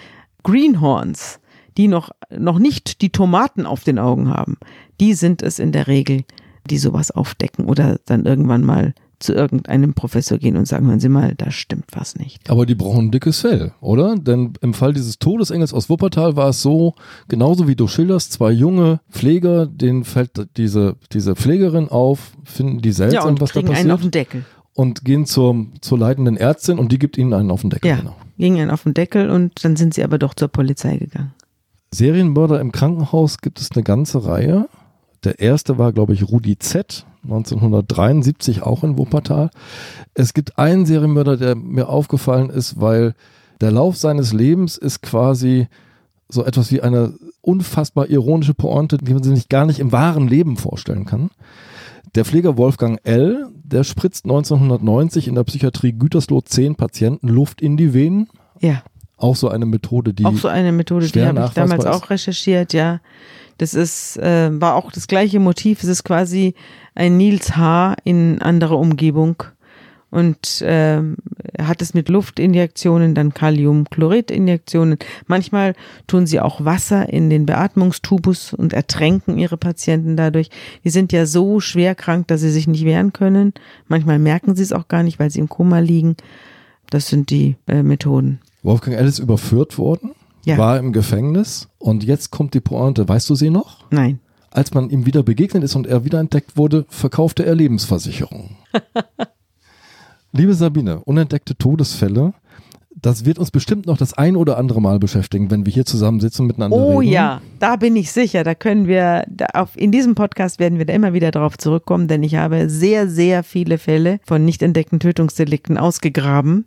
Greenhorns, die noch, noch nicht die Tomaten auf den Augen haben, die sind es in der Regel, die sowas aufdecken oder dann irgendwann mal zu irgendeinem Professor gehen und sagen, hören Sie mal, da stimmt was nicht. Aber die brauchen ein dickes Fell, oder? Denn im Fall dieses Todesengels aus Wuppertal war es so, genauso wie du schilderst, zwei junge Pfleger, denen fällt diese, diese Pflegerin auf, finden die seltsam, ja, und was da kriegen einen auf passiert den Deckel. und gehen zur, zur leitenden Ärztin und die gibt ihnen einen auf den Deckel. Ja, Genau. gingen einen auf den Deckel und dann sind sie aber doch zur Polizei gegangen. Serienmörder im Krankenhaus gibt es eine ganze Reihe. Der erste war, glaube ich, Rudi Z. 1973 auch in Wuppertal. Es gibt einen Serienmörder, der mir aufgefallen ist, weil der Lauf seines Lebens ist quasi so etwas wie eine unfassbar ironische Pointe, die man sich gar nicht im wahren Leben vorstellen kann. Der Pfleger Wolfgang L., der spritzt 1990 in der Psychiatrie Gütersloh zehn Patienten Luft in die Venen. Ja, Auch so eine Methode, die auch so eine Methode, die habe ich damals ist. auch recherchiert, ja. Das ist, äh, war auch das gleiche Motiv. Es ist quasi ein Nils H. in anderer Umgebung. Und er hat es mit Luftinjektionen, dann Kaliumchloridinjektionen. Manchmal tun sie auch Wasser in den Beatmungstubus und ertränken ihre Patienten dadurch. Die sind ja so schwer krank, dass sie sich nicht wehren können. Manchmal merken sie es auch gar nicht, weil sie im Koma liegen. Das sind die äh, Methoden. Wolfgang ist überführt worden, Ja. war im Gefängnis und jetzt kommt die Pointe. Weißt du sie noch? Nein. Als man ihm wieder begegnet ist und er wiederentdeckt wurde, verkaufte er Lebensversicherungen. [LAUGHS] Liebe Sabine, unentdeckte Todesfälle, das wird uns bestimmt noch das ein oder andere Mal beschäftigen, wenn wir hier zusammensitzen und miteinander Oh reden. ja, da bin ich sicher. Da können wir, da auf, in diesem Podcast werden wir da immer wieder darauf zurückkommen, denn ich habe sehr, sehr viele Fälle von nicht entdeckten Tötungsdelikten ausgegraben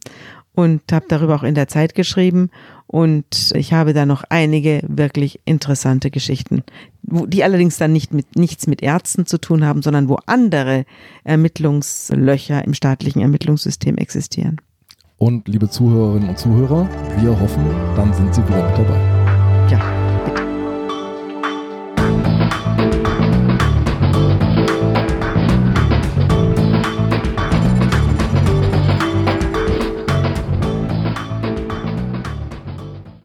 und habe darüber auch in der Zeit geschrieben. Und ich habe da noch einige wirklich interessante Geschichten, die allerdings dann nicht mit, nichts mit Ärzten zu tun haben, sondern wo andere Ermittlungslöcher im staatlichen Ermittlungssystem existieren. Und liebe Zuhörerinnen und Zuhörer, wir hoffen, dann sind Sie wieder mit dabei. Ja.